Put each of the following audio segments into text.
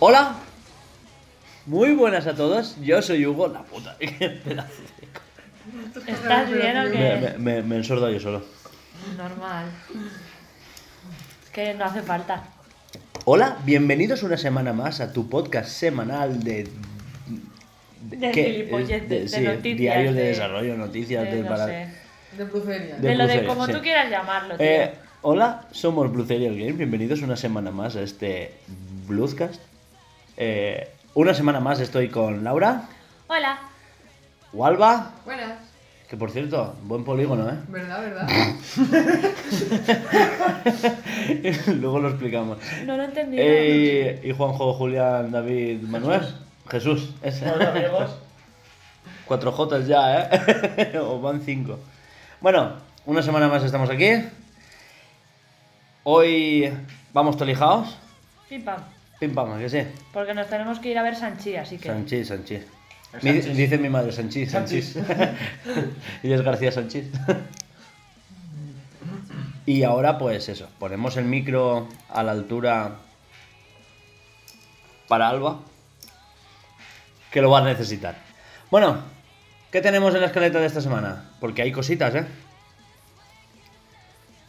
Hola, muy buenas a todos. Yo soy Hugo, la puta. qué pedazo de- ¿Estás bien o qué? me, me, me ensordo yo solo. Normal. Es que no hace falta. Hola, bienvenidos una semana más a tu podcast semanal de. De de sí, noticias, Diario de, de- desarrollo, noticias, de de, no para- sé. De brucería. De De lo de como sí. tú quieras llamarlo, tío. Eh, hola, somos Blue Serial Game. Bienvenidos una semana más a este Bluescast. Eh, una semana más estoy con Laura, Hola. Walva, Buenas. Que por cierto, buen polígono, ¿eh? ¿Verdad, verdad? Luego lo explicamos. No lo he entendido. Eh, y Juanjo, Julián, David, Manuel. Jesús. ese. Cuatro Jotas ya, ¿eh? o van cinco. Bueno, una semana más estamos aquí. Hoy vamos tolijados. Pim pam. Pim pam, ¿a que sí. Porque nos tenemos que ir a ver Sanchi, así que. Sanchís, Sanchís. Mi- dice mi madre, Sanchís, Sanchís. y es García Sanchís. y ahora, pues eso, ponemos el micro a la altura para Alba, que lo va a necesitar. Bueno, ¿qué tenemos en la escaleta de esta semana? Porque hay cositas, ¿eh?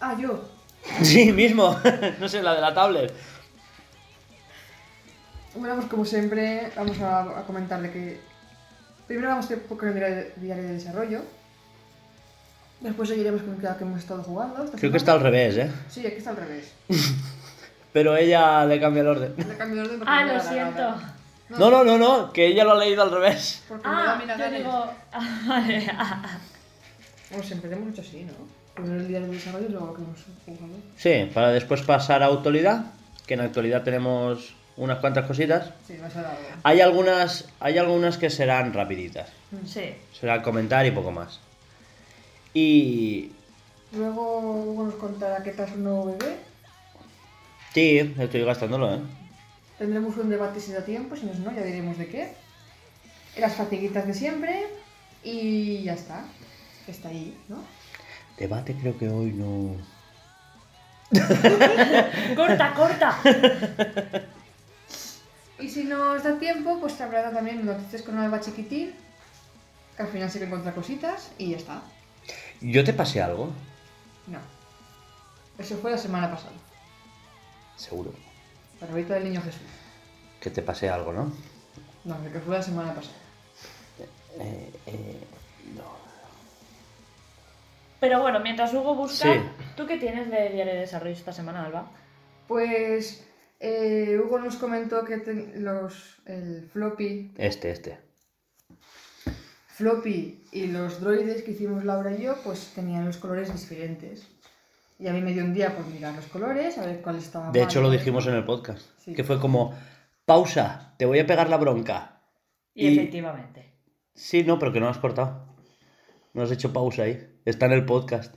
Ah, yo. Sí, mismo. no sé, la de la tablet. Bueno, pues como siempre, vamos a, a comentar de que. Primero vamos a ir con el diario, de desarrollo. Después seguiremos con lo que hemos estado jugando. Creo que está al revés, ¿eh? Sí, aquí está al revés. Pero ella le cambia el orden. Le cambio de orden porque Ah, lo siento. No, no, no, no, que ella lo ha leído al revés. Porque Ah, yo digo. Ah, vale. Como siempre hemos hecho así, ¿no? Primero el diario de desarrollo y luego lo que hemos jugado. Sí, para después pasar a actualidad, que en actualidad tenemos unas cuantas cositas. Sí, va a ser. Hay algunas, hay algunas que serán rapiditas. Sí. Será comentar y poco más. Y Luego Hugo nos contará qué tal su nuevo bebé. sí, estoy gastándolo, ¿eh? Tendremos un debate si da tiempo, si no, no, ya diremos de qué. Las fatiguitas de siempre y ya está. Está ahí, ¿no? Debate creo que hoy no... Corta, corta. Y si no os da tiempo, pues habrá también noticias con Alba Chiquitín, que al final se que encuentra cositas y ya está. ¿Yo te pasé algo? No. Eso fue la semana pasada. Seguro. Para ahorita del niño Jesús. Que te pasé algo, ¿no? No, que fue la semana pasada. Eh, eh, no. Pero bueno, mientras Hugo busca, Sí. ¿tú qué tienes de diario de desarrollo esta semana, Alba? Pues eh, Hugo nos comentó que ten- los, el floppy Este, este. Floppy y los droides que hicimos Laura y yo, pues tenían los colores diferentes. Y a mí me dio un día por mirar los colores, a ver cuál estaba De mal, hecho lo dijimos en el podcast. Sí. Que fue como, pausa, te voy a pegar la bronca. Y, Y- efectivamente. Sí, no, pero que no has cortado. No has hecho pausa ahí. Está en el podcast.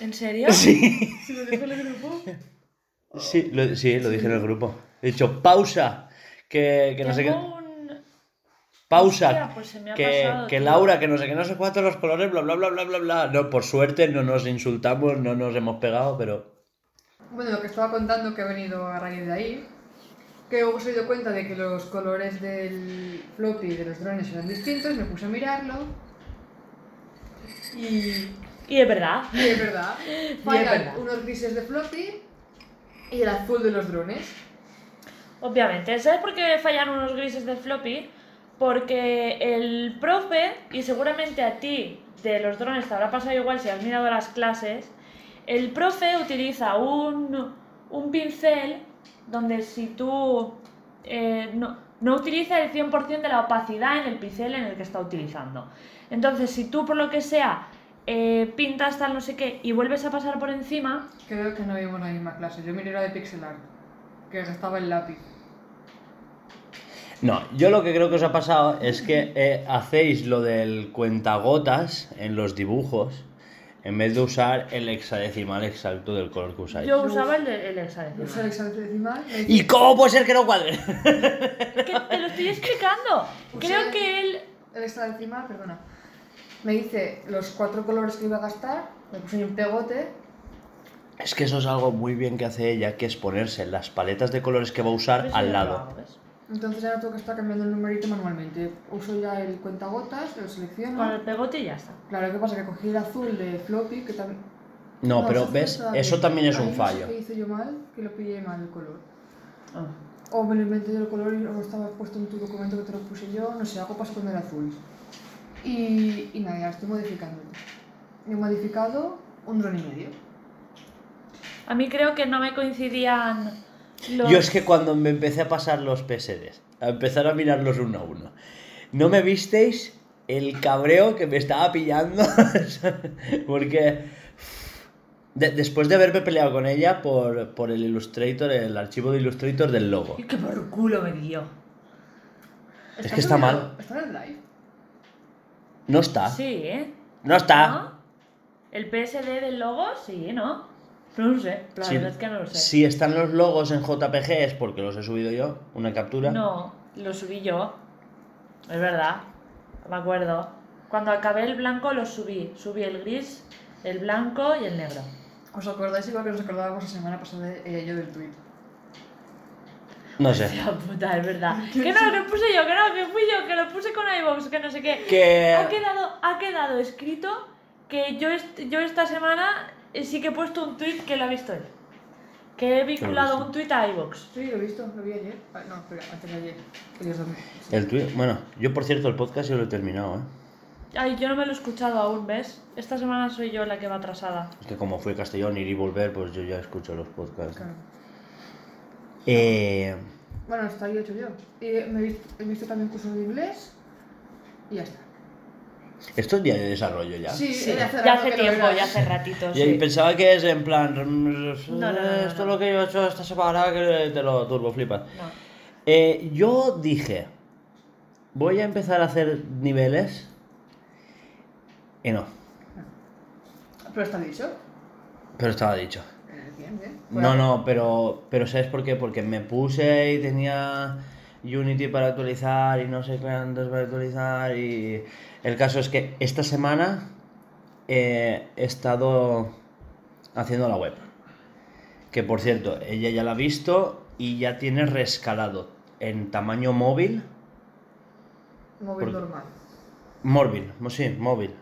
¿En serio? Sí. ¿Se lo dijo en el grupo? Sí, lo, sí, lo dije en el grupo. He dicho pausa. Que, que no sé qué. Un... Pausa. Hostia, pues se me ha que, pasado, que tío. Laura, que no sé qué, no sé cuántos los colores, bla, bla, bla, bla, bla, bla. No, por suerte no nos insultamos, no nos hemos pegado, pero. Bueno, lo que estaba contando que ha venido a raíz de ahí, que se dio cuenta de que los colores del floppy y de los drones eran distintos, me puse a mirarlo. Y, Y es verdad. y es verdad, verdad. unos grises de floppy y el azul de los drones. Obviamente. ¿Sabes por qué fallan unos grises de floppy? Porque el profe, y seguramente a ti de los drones te habrá pasado igual si has mirado las clases, el profe utiliza un, un pincel donde si tú eh, no, no utiliza el 100% de la opacidad en el pincel en el que está utilizando. Entonces, si tú por lo que sea eh, pintas tal no sé qué y vuelves a pasar por encima, Creo que no vimos la misma clase, yo miré la de pixel art, que estaba el lápiz. No, yo lo que creo que os ha pasado es que eh, hacéis lo del cuentagotas en los dibujos en vez de usar el hexadecimal exacto del color que usáis. Yo usaba el, el hexadecimal. Usa el ¿Y cómo puede ser que no cuadre? Que te lo estoy explicando. Usé Creo que él. El hexadecimal, perdona. Me dice los cuatro colores que iba a gastar, me puse un pegote. Es que eso es algo muy bien que hace ella, que es ponerse las paletas de colores que va a usar al lado. Entonces ahora tengo que estar cambiando el numerito manualmente. Uso ya el cuentagotas, lo selecciono. Con el pegote y ya está. Claro, ¿qué pasa? Que cogí el azul de floppy, que también... No, pero ese ves, eso también es un no fallo. qué hice yo mal? Que lo pillé mal el color. Ah. O me lo inventé yo el color y no estaba puesto en tu documento que te lo puse yo. No sé, algo pasó con el azul. Y, y nada, ya estoy modificando. Y he modificado un dron y medio. A mí creo que no me coincidían los. Yo es que cuando me empecé a pasar los PSDs, a empezar a mirarlos uno a uno, ¿no me visteis el cabreo que me estaba pillando? Porque de- después de haberme peleado con ella por, por el Illustrator, el archivo de Illustrator del logo. Y que por culo me dio. Es que está mal. ¿Está en el drive? No está. Sí, ¿eh? No está. ¿No? El PSD del logo, sí, ¿no? No lo sé. La verdad es que no lo sé. Si están los logos en JPG es porque los he subido yo, una captura. No, lo subí yo. Es verdad. Me acuerdo. Cuando acabé el blanco lo subí. Subí el gris, el blanco y el negro. ¿Os acordáis igual que nos acordábamos la semana pasada eh, yo del tweet? No sé. Hostia puta, es verdad. Que no, que puse yo, que no, que fui yo, que lo puse con iVoox, que no sé qué. Que... Ha quedado, ha quedado escrito que yo, est- yo esta semana eh, sí que he puesto un tweet que lo ha visto él. Que he vinculado un tweet a iVoox. Sí, lo he visto, lo vi ayer. Ah, no, espera, antes de ayer. El tweet, bueno, yo por cierto el podcast yo lo he terminado, ¿eh? Ay, yo no me lo he escuchado aún, ¿ves? Esta semana soy yo la que va atrasada. Es que como fui a Castellón, ir y volver, pues yo ya escucho los podcasts. Claro. Eh, Bueno, está ahí hecho yo. Y me he visto, he visto también cursos de inglés. Y ya está. esto es día de desarrollo ya. Sí, Sí, ya hace tiempo, ya hace ratito. Y sí. pensaba que es en plan, mm, no, no, no, esto es lo que yo he hecho esta semana que te lo turbo flipas. No. Eh, yo dije, voy a empezar a hacer niveles. Y no, Pero está dicho. pero estaba dicho. Eh. No, no, pero, pero ¿sabes por qué? Porque me puse y tenía Unity para actualizar y no sé cuántos para actualizar y el caso es que esta semana eh, he estado haciendo la web. Que por cierto, ella ya la ha visto y ya tiene rescalado en tamaño móvil. Móvil por- normal. Móvil, sí, móvil.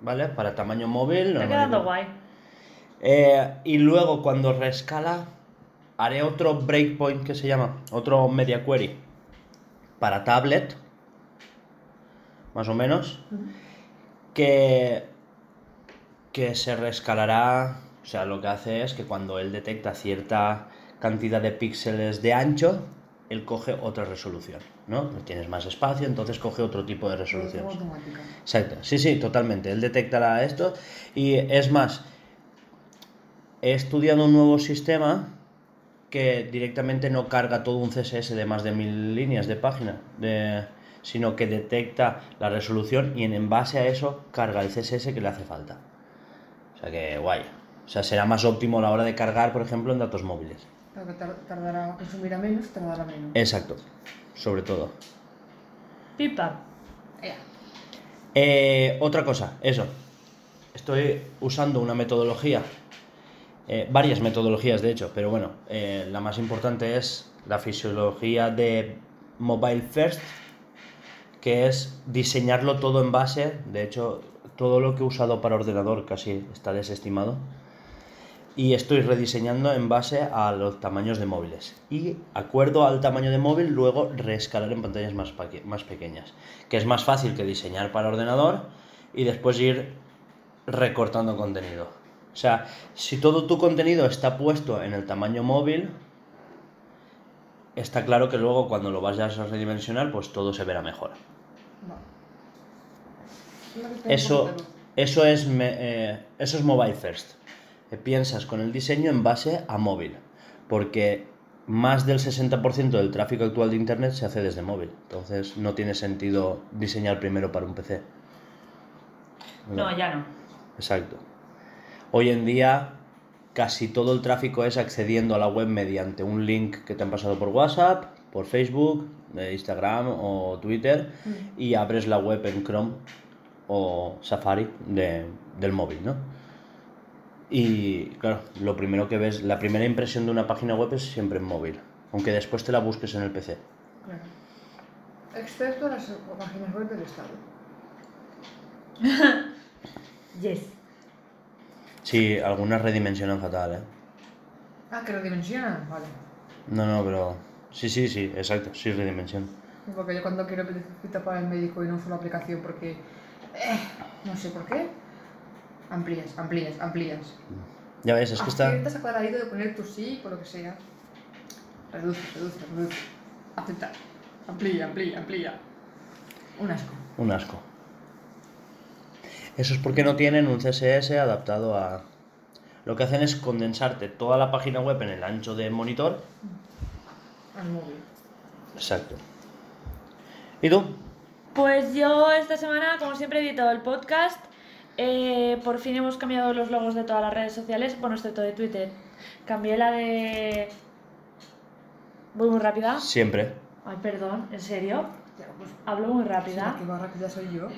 ¿Vale? Para tamaño móvil. Está quedando guay. Eh, y luego cuando rescala, haré otro breakpoint que se llama, otro media query para tablet, más o menos, que, que se rescalará, o sea, lo que hace es que cuando él detecta cierta cantidad de píxeles de ancho, él coge otra resolución, ¿no? Tienes más espacio, entonces coge otro tipo de resolución. Exacto, sí, sí, totalmente. Él detectará esto y es más, he estudiado un nuevo sistema que directamente no carga todo un CSS de más de mil líneas de página, de- sino que detecta la resolución y en, en base a eso carga el CSS que le hace falta. O sea que guay. O sea, será más óptimo a la hora de cargar, por ejemplo, en datos móviles. Claro que tar- tardará, consumirá menos, tardará menos. Exacto, sobre todo. Pipa. Eh, otra cosa, eso. Estoy usando una metodología, eh, varias metodologías de hecho, pero bueno, eh, la más importante es la fisiología de Mobile First, que es diseñarlo todo en base, de hecho, todo lo que he usado para ordenador casi está desestimado. Y estoy rediseñando en base a los tamaños de móviles. Y acuerdo al tamaño de móvil, luego reescalar en pantallas más, pequeñas. Que es más fácil que diseñar para ordenador y después ir recortando contenido. O sea, si todo tu contenido está puesto en el tamaño móvil, está claro que luego cuando lo vayas a redimensionar, pues todo se verá mejor. No, Eso, eso, es, me- eh, eso es mobile first. Que piensas con el diseño en base a móvil. Porque más del 60% del tráfico actual de Internet se hace desde móvil. Entonces no tiene sentido diseñar primero para un PC. No, ya no. Exacto. Hoy en día casi todo el tráfico es accediendo a la web mediante un link que te han pasado por WhatsApp, por Facebook, eh, Instagram o Twitter y abres la web en Chrome o Safari de- del móvil, ¿no? Y claro, lo primero que ves, la primera impresión de una página web es siempre en móvil, aunque después te la busques en el PC. Claro. Excepto las páginas web del Estado. Yes. Sí, algunas redimensionan fatal, ¿eh? Ah, que redimensionan, vale. No, no, pero... Sí, sí, sí, exacto, sí redimensiona. Porque yo cuando quiero pedir cita para el médico y no uso la aplicación porque... eh, no sé por qué. Amplías, amplías, amplías. Ya ves, es que está... Aciertas a cuadradito de poner tu sí, por lo que sea. Reduce, reduce, reduce. Aceptar. Amplía, amplía, amplía. Un asco. Un asco. Eso es porque no tienen un CSS adaptado a... Lo que hacen es condensarte toda la página web en el ancho de monitor. Al móvil. Exacto. ¿Y tú? Pues yo esta semana, como siempre, he editado el podcast. Eh, por fin hemos cambiado los logos de todas las redes sociales, bueno, excepto de Twitter. Cambié la de... Voy muy rápida. Siempre. Ay, perdón, ¿en serio? Ya, pues, Hablo muy rápida. que va rápida soy yo.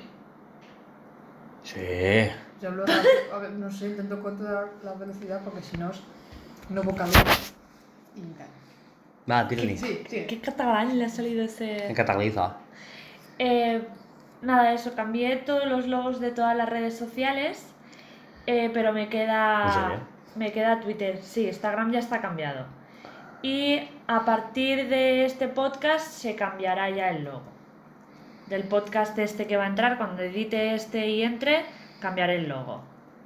Sí. Yo hablo a ver, no sé, intento controlar la velocidad porque si no, no vocablo. Y tal. Va, tírale. Sí, sí. ¿Qué catalán le ha salido ese...? En cataliza. Eh, nada, eso, cambié todos los logos de todas las redes sociales, eh, pero me ¿En queda, serio? me queda Twitter. Sí, Instagram ya está cambiado. Y a partir de este podcast se cambiará ya el logo. Del podcast este que va a entrar, cuando edite este y entre, cambiaré el logo.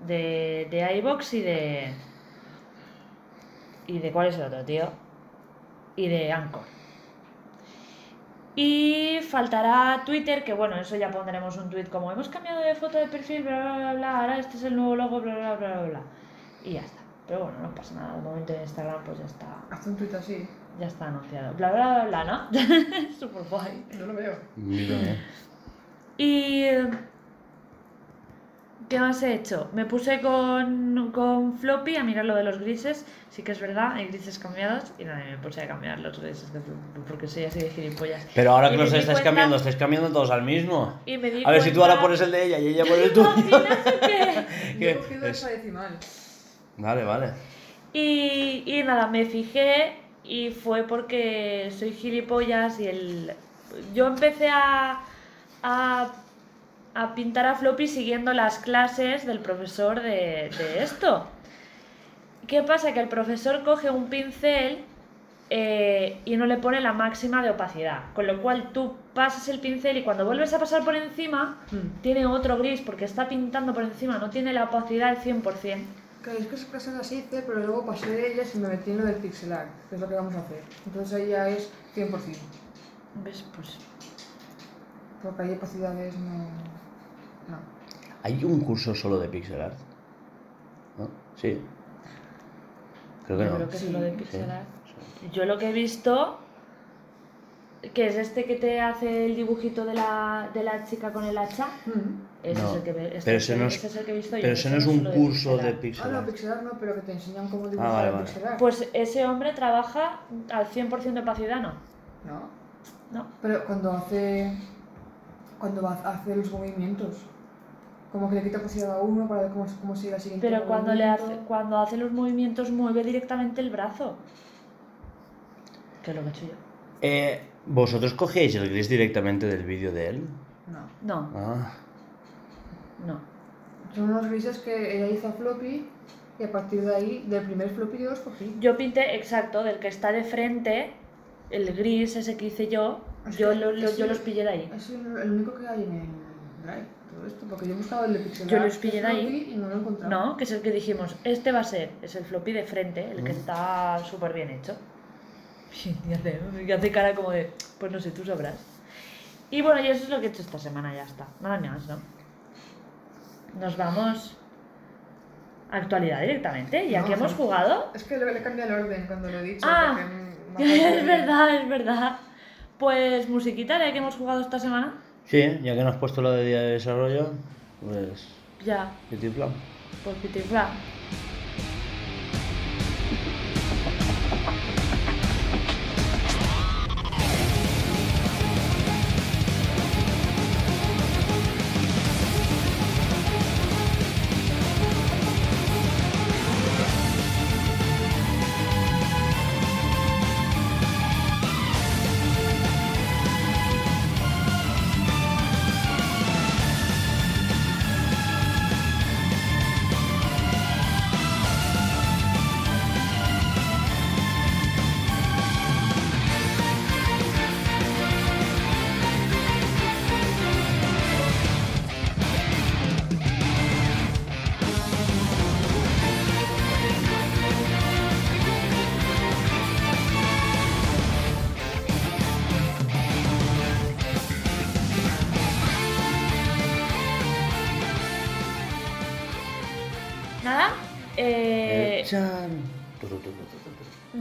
De, de iVoox y de... ¿Y de cuál es el otro, tío? Y de Anchor. Y faltará Twitter, que bueno, eso ya pondremos un tweet como hemos cambiado de foto de perfil, bla bla bla bla, ahora este es el nuevo logo, bla bla bla bla. Y ya está. Pero bueno, no pasa nada, de momento en Instagram pues ya está, Haz un tweet así. Ya está anunciado. Bla bla bla bla, ¿no? Super guay. No lo veo. Y ¿qué más he hecho? Me puse con, con Floppy a mirar lo de los grises, sí que es verdad, hay grises cambiados y nada, me puse a cambiar los grises de Floppy porque soy así de gilipollas. Pero ahora Y que los estáis cuenta- cambiando, estáis cambiando todos al mismo. Y me di A ver si tú ahora pones el de ella y ella pone el ¿Te tuyo. ¿Qué? he cogido Es- esa decimal. Vale, vale. Y, y nada, me fijé y fue porque soy gilipollas y el... Yo empecé a, a, a pintar a Floppy siguiendo las clases del profesor de, de esto. ¿Qué pasa? Que el profesor coge un pincel eh, y no le pone la máxima de opacidad. Con lo cual tú pasas el pincel y cuando vuelves a pasar por encima, Mm. tiene otro gris porque está pintando por encima, no tiene la opacidad al 100%. Claro, es que esas clases las hice, pero luego pasé de ellas y me metí en lo del pixel art, que es lo que vamos a hacer. Entonces ahí ya es 100%. ¿Ves? Pues Porque hay opacidades no... No. ¿Hay un curso solo de pixel art? ¿No? Sí. Creo que Yo no. creo que es Sí, lo de sí. pixel art. Yo lo que he visto, que es este que te hace el dibujito de la, de la chica con el hacha, Mm. Ese No, es el que, ve- este pero es ese no es- ese es el que he visto yo. Pero ese no es un curso de pixel art. Ah, no, art. pixel art no, pero que te enseñan cómo dibujar vale, en vale. pixel art. Pues ese hombre trabaja al 100% de opacidad, ¿no? No. No. Pero cuando hace... Cuando hacer los movimientos. Como que le quita opacidad a uno para ver cómo, cómo sigue el siguiente Pero cuando, le hace, cuando hace los movimientos mueve directamente el brazo. Que es lo que he hecho yo. Eh, ¿Vosotros cogéis el gris directamente del vídeo de él? No. No, Ah. No. Son unos grises que ella hizo a floppy y a partir de ahí, del primer floppy yo los cogí. Yo pinté exacto del que está de frente, el gris ese que hice yo, Es yo, que lo- lo- yo los pillé de ahí. Es el, el único que hay en el Drive, todo esto, porque yo he buscado el de pixel Yo los pillé de ahí. floppy y no lo he encontrado. No, que es el que dijimos, este va a ser, es el floppy de frente, el que Mm. está súper bien hecho. Y hace, y hace cara como de, pues no sé, tú sabrás. Y bueno, y eso es lo que he hecho esta semana, ya está. Nada más, ¿no? Nos vamos a actualidad directamente, ya No, que hemos jugado. Es que le, cambié el orden cuando lo he dicho. Ah, es bien. verdad, es verdad. Pues musiquita, ya que hemos jugado esta semana. Sí, ya que nos has puesto lo de día de desarrollo, pues. Ya, Pitiflam. pues pitifla.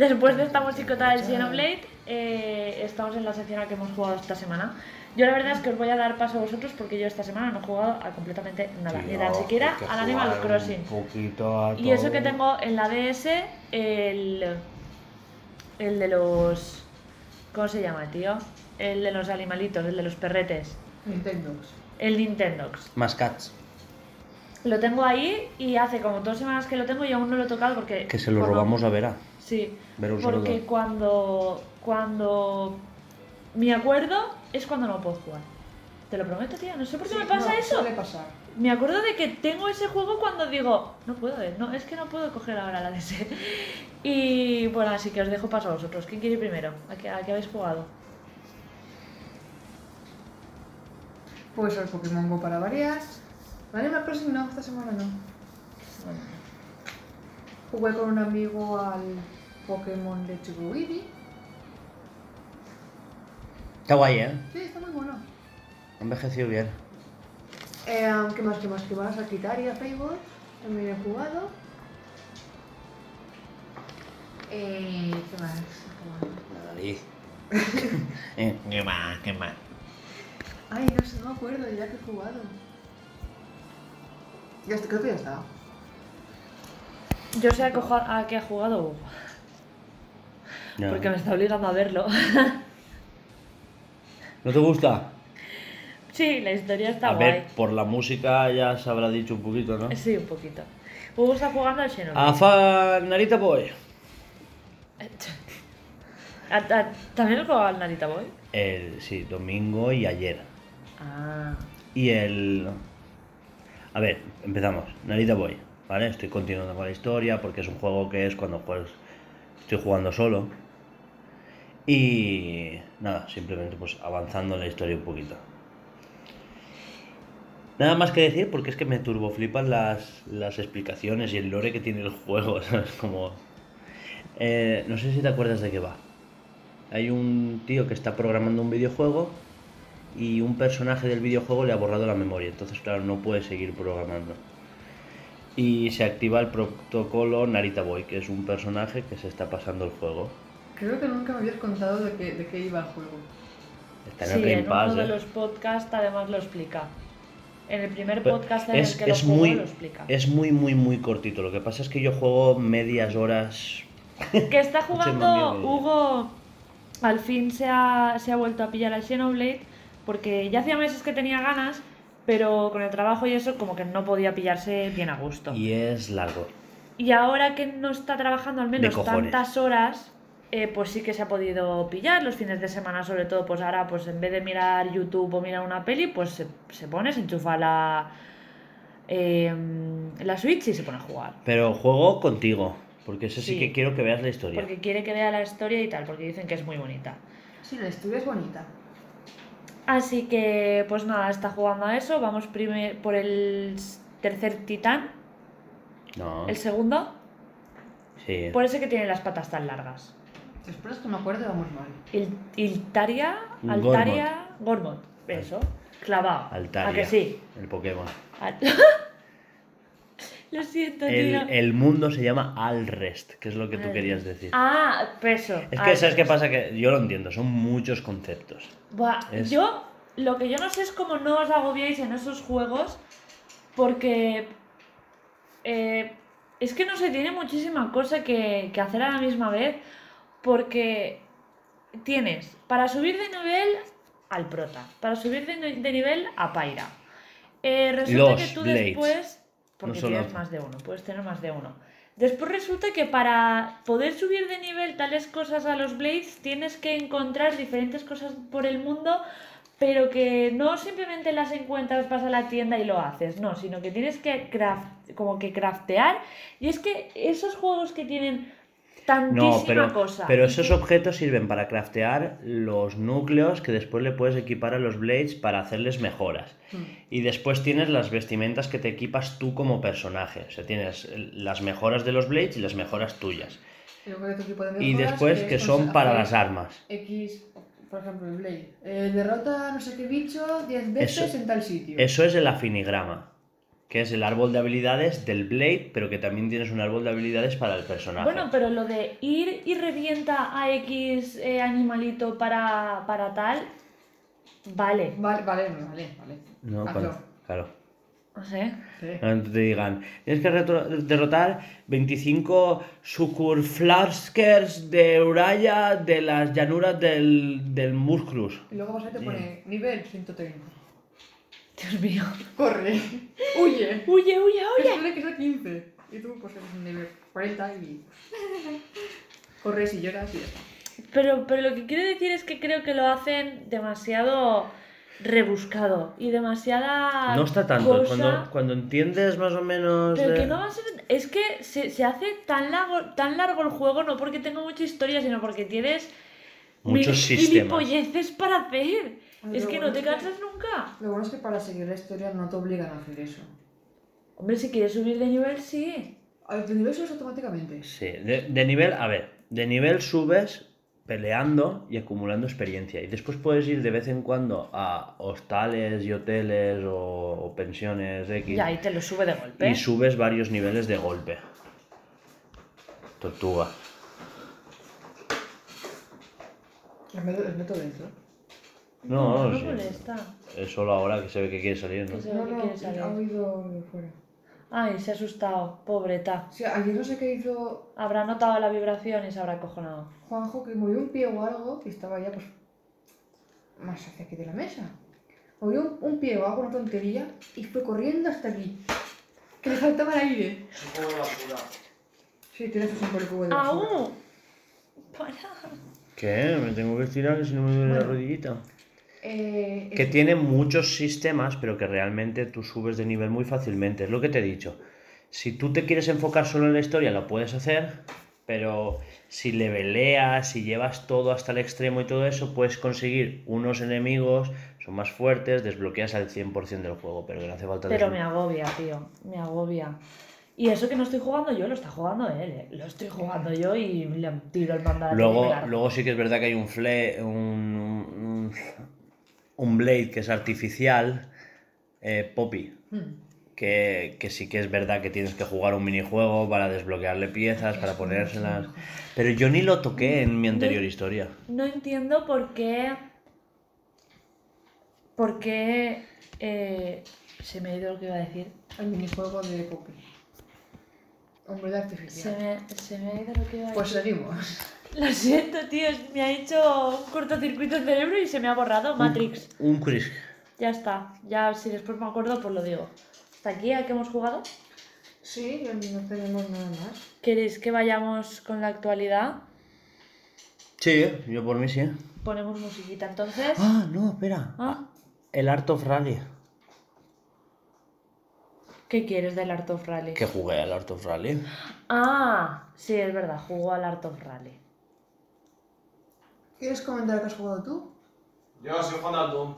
Después de esta musicota del Xenoblade, eh, estamos en la sección a la que hemos jugado esta semana. Yo la verdad es que os voy a dar paso a vosotros porque yo esta semana no he jugado a completamente nada, ni tan siquiera al Animal Crossing. Un poquito a Y eso que tengo en la DS, el, el de los... ¿Cómo se llama, tío? El de los animalitos, el de los perretes. Nintendo. El Nintendox. Más cats. Lo tengo ahí y hace como dos semanas que lo tengo y aún no lo he tocado porque... Que se lo cuando- robamos a Vera. Sí, Un porque saludo. cuando, cuando me acuerdo es cuando no puedo jugar. Te lo prometo, tía, no sé por qué Sí, me pasa no, eso. Suele pasar. Me acuerdo de que tengo ese juego cuando digo, no puedo, eh, no, es que no puedo coger ahora la DS. Y bueno, así que os dejo paso a vosotros. ¿Quién quiere ir primero? ¿A qué, a qué habéis jugado? Puede ser Pokémon Go para variar. Animal Crossing no, esta semana no. Jugué con un amigo al Pokémon Let's Go Eevee. Está guay, ¿eh? Sí, está muy bueno. Ha envejecido bien. Eh, ¿Qué más, qué más, qué más? Aquitaria, Fable. También he jugado. Eh, ¿Qué más? La nariz. Eh, ¿Qué más? ¿Qué más? Ay, no sé, no me acuerdo ya que he jugado. Ya creo que ya está. Yo sé qué, a qué ha jugado Porque me está obligando a verlo. ¿No te gusta? sí, la historia está a guay. ver, por la música ya se habrá dicho un poquito, ¿no? Sí, un poquito. Hugo está jugando al Xenoblade. Afa Narita Boy. ¿A- a- ¿También jugado al Narita Boy? El, sí, domingo y ayer. Ah. Y el... A ver, empezamos. Narita Boy, ¿vale? Estoy continuando con la historia porque es un juego que es cuando pues, estoy jugando solo. Y nada, simplemente pues avanzando en la historia un poquito. Nada más que decir porque es que me turboflipan las, las explicaciones y el lore que tiene el juego, ¿sabes? Como... Eh, no sé si te acuerdas de qué va. Hay un tío que está programando un videojuego y un personaje del videojuego le ha borrado la memoria, entonces claro, no puede seguir programando. Y se activa el protocolo Narita Boy, que es un personaje que se está pasando el juego. Creo que nunca me habías contado de qué, de qué iba el juego. Está en Sí, el Game en Pass, uno de ¿eh? los podcasts además lo explica. En el primer Pero podcast en es, el que es lo juego muy, lo explica. es muy, muy, muy cortito. Lo que pasa es que yo juego medias horas. Que está jugando de- Hugo, al fin se ha, se ha vuelto a pillar al Xenoblade, porque ya hacía meses que tenía ganas, pero con el trabajo y eso como que no podía pillarse bien a gusto. Y es largo. Y ahora que no está trabajando al menos tantas horas, eh, pues sí que se ha podido pillar los fines de semana, sobre todo, pues ahora pues en vez de mirar YouTube o mirar una peli, pues se, se pone, se enchufa la, eh, la Switch y se pone a jugar. Pero juego contigo, porque eso sí, Sí. que quiero que veas la historia. Porque quiere que vea la historia y tal, porque dicen que es muy bonita. Sí, la historia es bonita. Así que, pues nada, está jugando a eso. Vamos primer, por el tercer titán, No, el segundo, sí. por ese que tiene las patas tan largas. Si esperas que me acuerde, vamos mal. Il- Iltaria. Altaria, Gormont. Eso, clavado. Altaria. ¿A que sí? El Pokémon. Al- Lo siento, El, tío. el mundo se llama Alrest, que es lo que tú Al- querías decir. Ah, peso. Es que, Al- ¿sabes qué pasa? Que yo lo entiendo, son muchos conceptos. Buah, Es- Yo, lo que yo no sé es cómo no os agobiáis en esos juegos, porque eh, Es que no se tiene muchísima cosa que, que hacer a la misma vez porque tienes para subir de nivel al prota, para subir de, de nivel a Pyra. Eh, resulta Los que tú Blades, después, porque no tienes más de uno, puedes tener más de uno. Después resulta que para poder subir de nivel tales cosas a los Blades tienes que encontrar diferentes cosas por el mundo, pero que no simplemente las encuentras, vas a la tienda y lo haces, no, sino que tienes que craft, como que craftear. Y es que esos juegos que tienen tantísima No, pero, cosa. pero esos objetos sirven para craftear los núcleos que después le puedes equipar a los Blades para hacerles mejoras. Hmm. Y después tienes las vestimentas que te equipas tú como personaje. O sea, tienes las mejoras de los Blades y las mejoras tuyas. Y de después que son para las armas. X, por ejemplo, el Blade. Eh, derrota no sé qué bicho 10 veces Eso- en tal sitio. Eso es el afinigrama, que es el árbol de habilidades del Blade, pero que también tienes un árbol de habilidades para el personaje. Bueno, pero lo de ir y revienta a X eh, animalito para, para tal, vale. Vale, vale, no, vale, vale. no, cuando- claro. No sé. Sí. Cuando te digan, tienes que retro- derrotar 25 Sucurflaskers de Uraya de las llanuras del, del Muscrus. Y luego vas a te pone nivel 130. Dios mío. Corre, huye. Huye, huye, huye. suele que sea 15. Y tú pues eres un nivel 40 y. Corres y lloras y ya está. Pero, pero lo que quiero decir es que creo que lo hacen demasiado rebuscado y demasiada No está tanto, cosa, cuando, cuando entiendes más o menos... Pero de- que no va a ser... Es que se, se hace tan largo, tan largo el juego, no porque tenga mucha historia, sino porque tienes... Muchos mil sistemas. gilipolleces para hacer. Es que bueno no te que- cansas nunca. Lo bueno es que para seguir la historia no te obligan a hacer eso. Hombre, si quieres subir de nivel, sí. A tu nivel subes automáticamente. Sí, de, de nivel, a ver, de nivel subes peleando y acumulando experiencia. Y después puedes ir de vez en cuando a hostales y hoteles o, o pensiones X. Y ahí te lo sube de golpe. y subes varios niveles de golpe. Tortuga. Les meto, les meto dentro. No, no sí. molesta. Es solo ahora que se ve que quiere salir, ¿no? Que se- No, que no, quiere salir. ha oído de fuera. Ay, se ha asustado, pobreta. O sea, ayer no sé qué hizo Habrá notado la vibración y se habrá acojonado. Juanjo que movió un pie o algo y estaba ya pues más hacia aquí de la mesa. Movió un, un pie o algo, una tontería y fue corriendo hasta aquí. Que le faltaba el aire. Sí, tienes un cubo de basura. ¡Au! Para. ¿Qué? Me tengo que estirar si no me duele la rodillita. Eh, Que tiene muchos sistemas, pero que realmente tú subes de nivel muy fácilmente. Es lo que te he dicho. Si tú te quieres enfocar solo en la historia, lo puedes hacer, pero si leveleas, si llevas todo hasta el extremo y todo eso, puedes conseguir unos enemigos, son más fuertes, desbloqueas al 100% del juego, pero que no hace falta Pero me agobia, tío. Me agobia. Y eso que no estoy jugando yo, lo está jugando él. ¿eh? Lo estoy jugando yo y le tiro el mandado. Luego, luego sí que es verdad que hay un, fle, un, un, un Blade que es artificial, eh, Poppy, Hmm. que, que sí que es verdad que tienes que jugar un minijuego para desbloquearle piezas, para ponérselas. Pero yo ni lo toqué en mi anterior historia. No entiendo por qué. Por qué. eh, se me ha ido lo que iba a decir. El minijuego de Poppy. Hombre de Se artificial. me, se me ha ido lo que iba a Pues decir. seguimos. Lo siento, tío. Me ha hecho un cortocircuito el cerebro y se me ha borrado Matrix. Un Chris. Ya está. Ya si después me acuerdo, pues lo digo. ¿Hasta aquí a qué hemos jugado? Sí, no tenemos nada más. ¿Queréis que vayamos con la actualidad? Sí, yo por mí sí. Ponemos musiquita entonces. Ah, no, espera. Ah, El Art of Rally. ¿Qué quieres del Art of Rally? Que jugué al Art of Rally. Ah, sí, es verdad, jugó al Art of Rally. ¿Quieres comentar que has jugado tú? Yo estoy jugando al Doom.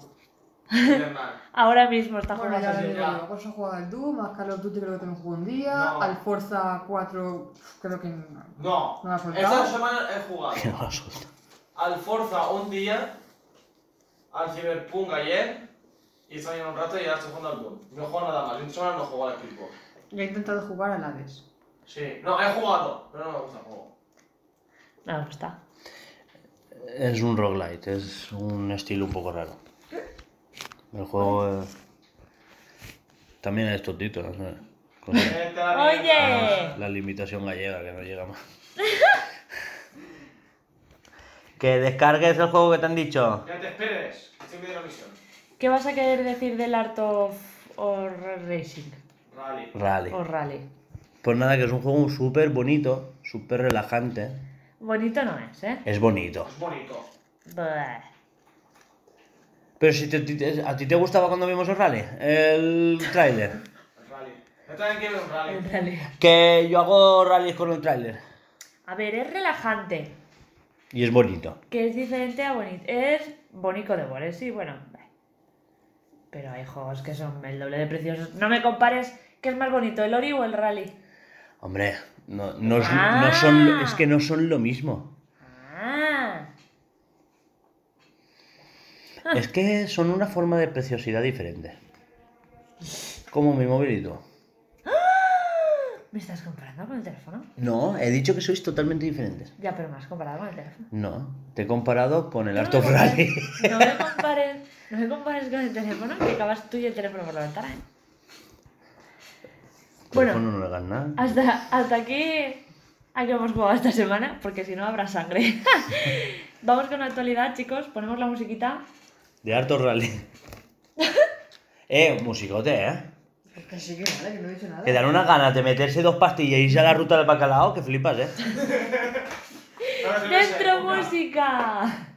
Ahora mismo está Bueno, jugando. ya digo ya. yo. Vos has jugado al Doom, a Call of Duty creo que también jugó un día, No. al Forza 4 creo que no. No, ¿No me has soltado? esta semana he jugado Que no la suelto. al Forza un día, al Cyberpunk ayer, y esta mañana un rato y ahora estoy jugando al Doom. No juego nada más, y esta semana no juego al equipo. Ya he intentado jugar al Hades. Sí, no, he jugado, pero no me gusta el juego. No, no está. Es un roguelite, es un estilo un poco raro. El juego eh, también es tontito, no sé. Con Vete a la. Oye. limitación gallega que no llega más. que descargues el juego que te han dicho. Ya te esperes. Estoy en medio de la misión. ¿Qué vas a querer decir del Art of or Racing? Rally. Rally. O Rally. Pues nada, que es un juego súper bonito, súper relajante. Bonito no es, ¿eh? Es bonito. Es bonito. Buah. Pero si te- te- a ti te gustaba cuando vimos el rally, el tráiler. El rally. Yo también quiero un rally. El Rally. Que yo hago rallies con el tráiler. A ver, es relajante. Y es bonito. Que es diferente a bonito. Es bonito de ver, sí, bueno. Pero hay juegos que son el doble de preciosos. No me compares qué es más bonito, el Ori o el Rally. Hombre, no, no, es- Ah. no son, es que no son lo mismo. Ah. Es que son una forma de preciosidad diferente. Como mi móvil y tú. ¿Me estás comparando con el teléfono? No, he dicho que sois totalmente diferentes. Ya, pero me has comparado con el teléfono. No, te he comparado con el No Art of Rally. No me compares, no me compares con el teléfono, que acabas tú y el teléfono por la ventana, ¿eh? Bueno. Teléfono no le hagas nada. Hasta, hasta aquí, aquí hemos jugado esta semana, porque si no habrá sangre. Vamos con la actualidad, chicos. Ponemos la musiquita. De Art of Rally. eh, musicote, eh. Que sí, que nada, que no he dicho nada. Que dan una ganas de meterse dos pastillas y irse a la ruta del bacalao, que flipas, eh. ¡Dentro música!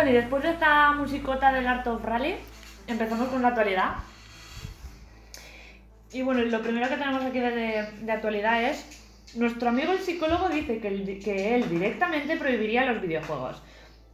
Bueno, y después de esta musicota del Art of Rally, empezamos con la actualidad. Y bueno, lo primero que tenemos aquí de, de actualidad es. Nuestro amigo el psicólogo dice que, el- que él directamente prohibiría los videojuegos.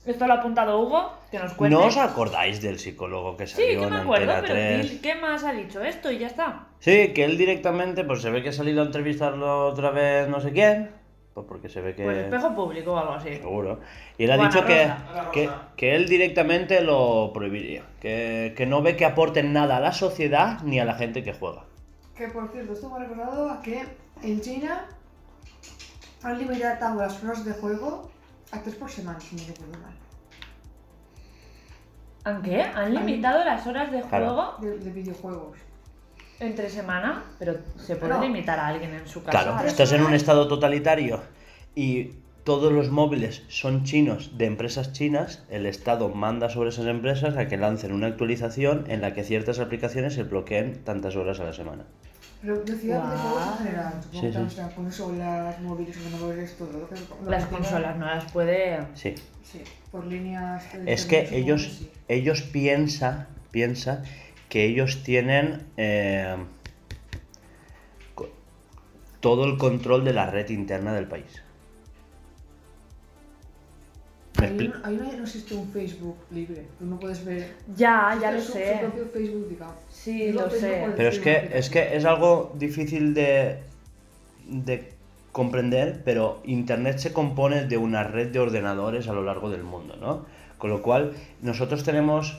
Esto lo ha apuntado Hugo, que nos cuente. ¿No os acordáis del psicólogo que Sí, salió que en me acuerdo, Antena pero 3? di- ¿qué más ha dicho esto? Y ya está. Sí, que él directamente, pues se ve que ha salido a entrevistarlo otra vez no sé quién, pues porque se ve que... Pues espejo público o algo así. Seguro. Y él ha dicho que, que, que él directamente lo prohibiría, que, que no ve que aporten nada a la sociedad ni a la gente que juega. Que por cierto, esto me ha recordado a que en China han limitado las horas de juego a 3 por semana, si no recuerdo mal. ¿Aunque han limitado las horas de Claro. juego De, de videojuegos. Entre semana, pero se puede No. limitar a alguien en su casa. Claro, estás en un estado totalitario y todos los móviles son chinos de empresas chinas, el Estado manda sobre esas empresas a que lancen una actualización en la que ciertas aplicaciones se bloqueen tantas horas a la semana. Pero decía Guau. videojuegos en general, Sí, sí. o sea, consolas, móviles, ordenadores, todo lo que... lo Las que consolas no las puede. Sí. Sí, por líneas... de Es que ellos, ellos piensa, piensa que ellos tienen eh, todo el control de la red interna del país. ¿Me Ahí, no- ahí no, existe un Facebook libre. Tú no puedes ver. Ya, ya lo su, sé. Su propio Facebook, digamos. Sí, lo sé. Pero es que, es aplicación. que es algo difícil de, de comprender, pero Internet se compone de una red de ordenadores a lo largo del mundo, ¿no? Con lo cual, nosotros tenemos,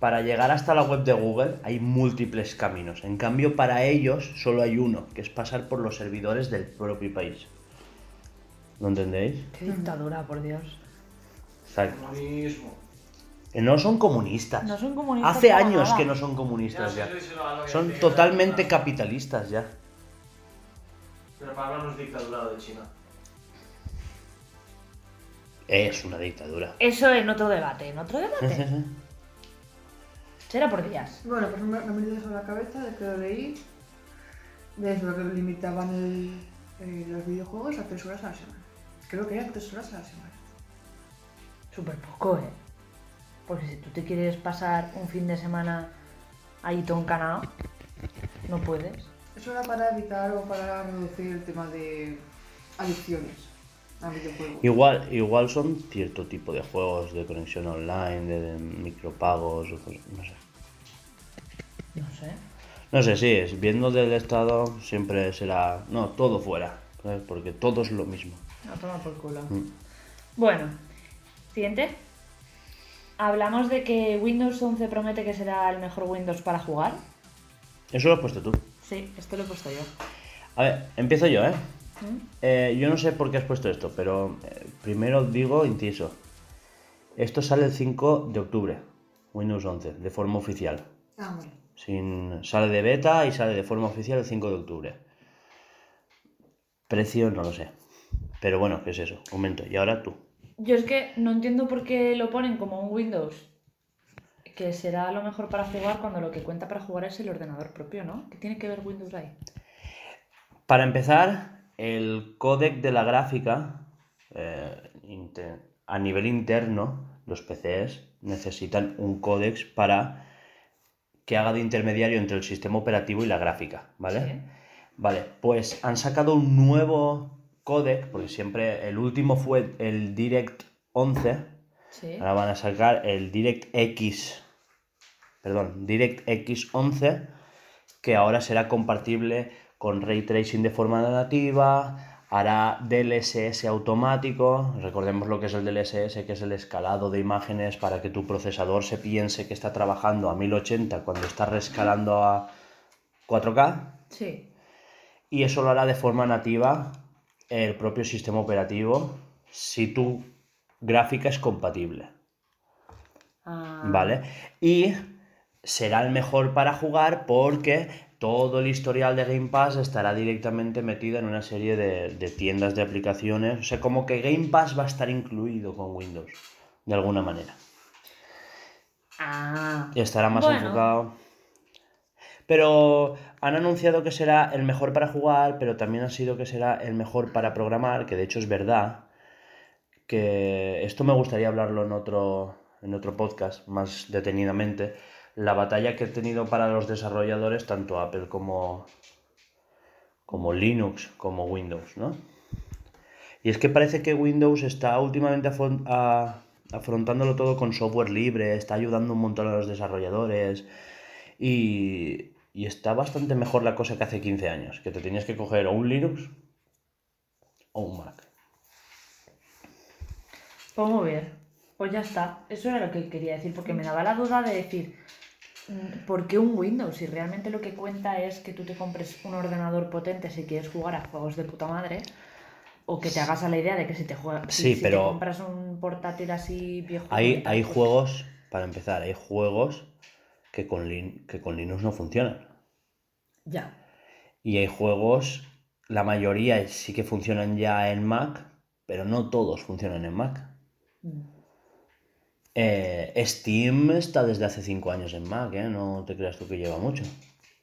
para llegar hasta la web de Google, hay múltiples caminos. En cambio, para ellos solo hay uno, que es pasar por los servidores del propio país. ¿Lo entendéis? Qué dictadura, por Dios. Exacto. Comunismo. No son comunistas. No son comunistas Hace años nada. que no son comunistas Ya, Son totalmente capitalistas ya. Pero para hablar no es dictadura de China. Es una dictadura. Eso en otro debate. ¿En otro debate? Será por días. Bueno, pues me, me he metido eso en la cabeza de que lo leí. De eso, que limitaban el, eh, los videojuegos a tres horas a la semana. Creo que eran tres horas a la semana. Súper poco, ¿eh? Porque si tú te quieres pasar un fin de semana ahí toncanado, no puedes. Eso era para evitar o para reducir el tema de adicciones a videojuegos. Igual, igual son cierto tipo de juegos de conexión online, de, de micropagos, o cosas- no sé. No sé. No sé, sí, es, viendo del Estado siempre será... No, todo fuera, ¿sabes? porque todo es lo mismo. A tomar por culo. Mm. Bueno, siguiente. Hablamos de que Windows 11 promete que será el mejor Windows para jugar. Eso lo has puesto tú. Sí, esto lo he puesto yo. A ver, empiezo yo, ¿eh? ¿Mm? Eh, yo no sé por qué has puesto esto, pero eh, primero digo inciso. Esto sale el 5 de octubre, Windows 11, de forma oficial. Ah, bueno. Sin, sale de beta y sale de forma oficial el 5 de octubre. Precio no lo sé. Pero bueno, ¿qué es eso? Comento. Y ahora tú. Yo es que no entiendo por qué lo ponen como un Windows que será lo mejor para jugar cuando lo que cuenta para jugar es el ordenador propio, ¿no? ¿Qué tiene que ver Windows ahí? Para empezar, el códec de la gráfica eh, a nivel interno, los PCs necesitan un códex para que haga de intermediario entre el sistema operativo y la gráfica, ¿vale? Sí. Vale, pues han sacado un nuevo códec, porque siempre el último fue el Direct 11, Sí. ahora van a sacar el DirectX, perdón, DirectX 11, que ahora será compatible con ray tracing de forma nativa, hará DLSS automático, recordemos lo que es el DLSS, que es el escalado de imágenes para que tu procesador se piense que está trabajando a 1080 cuando está rescalando a 4K, Sí. y eso lo hará de forma nativa el propio sistema operativo si tu gráfica es compatible. Ah, ¿Vale? Y será el mejor para jugar porque todo el historial de Game Pass estará directamente metido en una serie de, de tiendas de aplicaciones. O sea, como que Game Pass va a estar incluido con Windows, de alguna manera. Ah. Y estará más Bueno. enfocado. Pero han anunciado que será el mejor para jugar, pero también ha sido que será el mejor para programar, que de hecho es verdad. Que esto me gustaría hablarlo en otro, en otro podcast más detenidamente. La batalla que he tenido para los desarrolladores, tanto Apple como, como Linux, como Windows, ¿no? Y es que parece que Windows está últimamente afrontándolo todo con software libre, está ayudando un montón a los desarrolladores y, y está bastante mejor la cosa que hace 15 años, que te tenías que coger o un Linux o un Mac. Pues muy. Pues ya está. Eso era lo que quería decir, porque me daba la duda de decir, mm, ¿por qué un Windows? Si realmente lo que cuenta es que tú te compres un ordenador potente si quieres jugar a juegos de puta madre, o que te hagas a la idea de que si te, juega, si- Sí, si pero- te compras un portátil así viejo. Hay pues- juegos, para empezar, hay juegos que con, Lin- que con Linux no funcionan. Ya. Y hay juegos, la mayoría sí que funcionan ya en Mac, pero no todos funcionan en Mac. Mm. Eh, Steam está desde hace 5 años en Mac, ¿eh? No te creas tú que lleva mucho.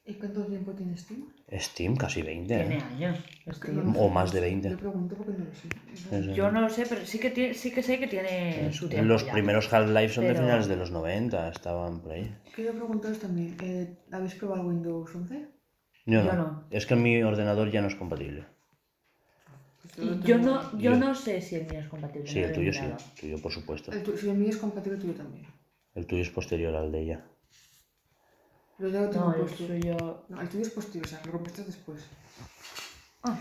¿Y cuánto tiempo tiene Steam? Steam casi 20. ¿eh? Tiene años. O sé. más de 20. Yo pregunto porque no lo sé. Eso. Yo no lo sé, pero sí que, tiene- sí que sé que tiene su tiempo. Los ya. primeros Half-Life son de finales de los 90, estaban por ahí. Quería preguntaros también, eh, ¿habéis probado Windows 11? Yo, Yo no. no. Es que mi ordenador ya no es compatible. Yo no, yo Yo- no sé si el mío es compatible. Sí, no el tuyo sí. El tuyo, por supuesto. El tu- si el mío es compatible, el tuyo también. El tuyo es posterior al de ella. Lo tengo No, el suyo. No, el tuyo es posterior, o sea, lo compraste después. Ah,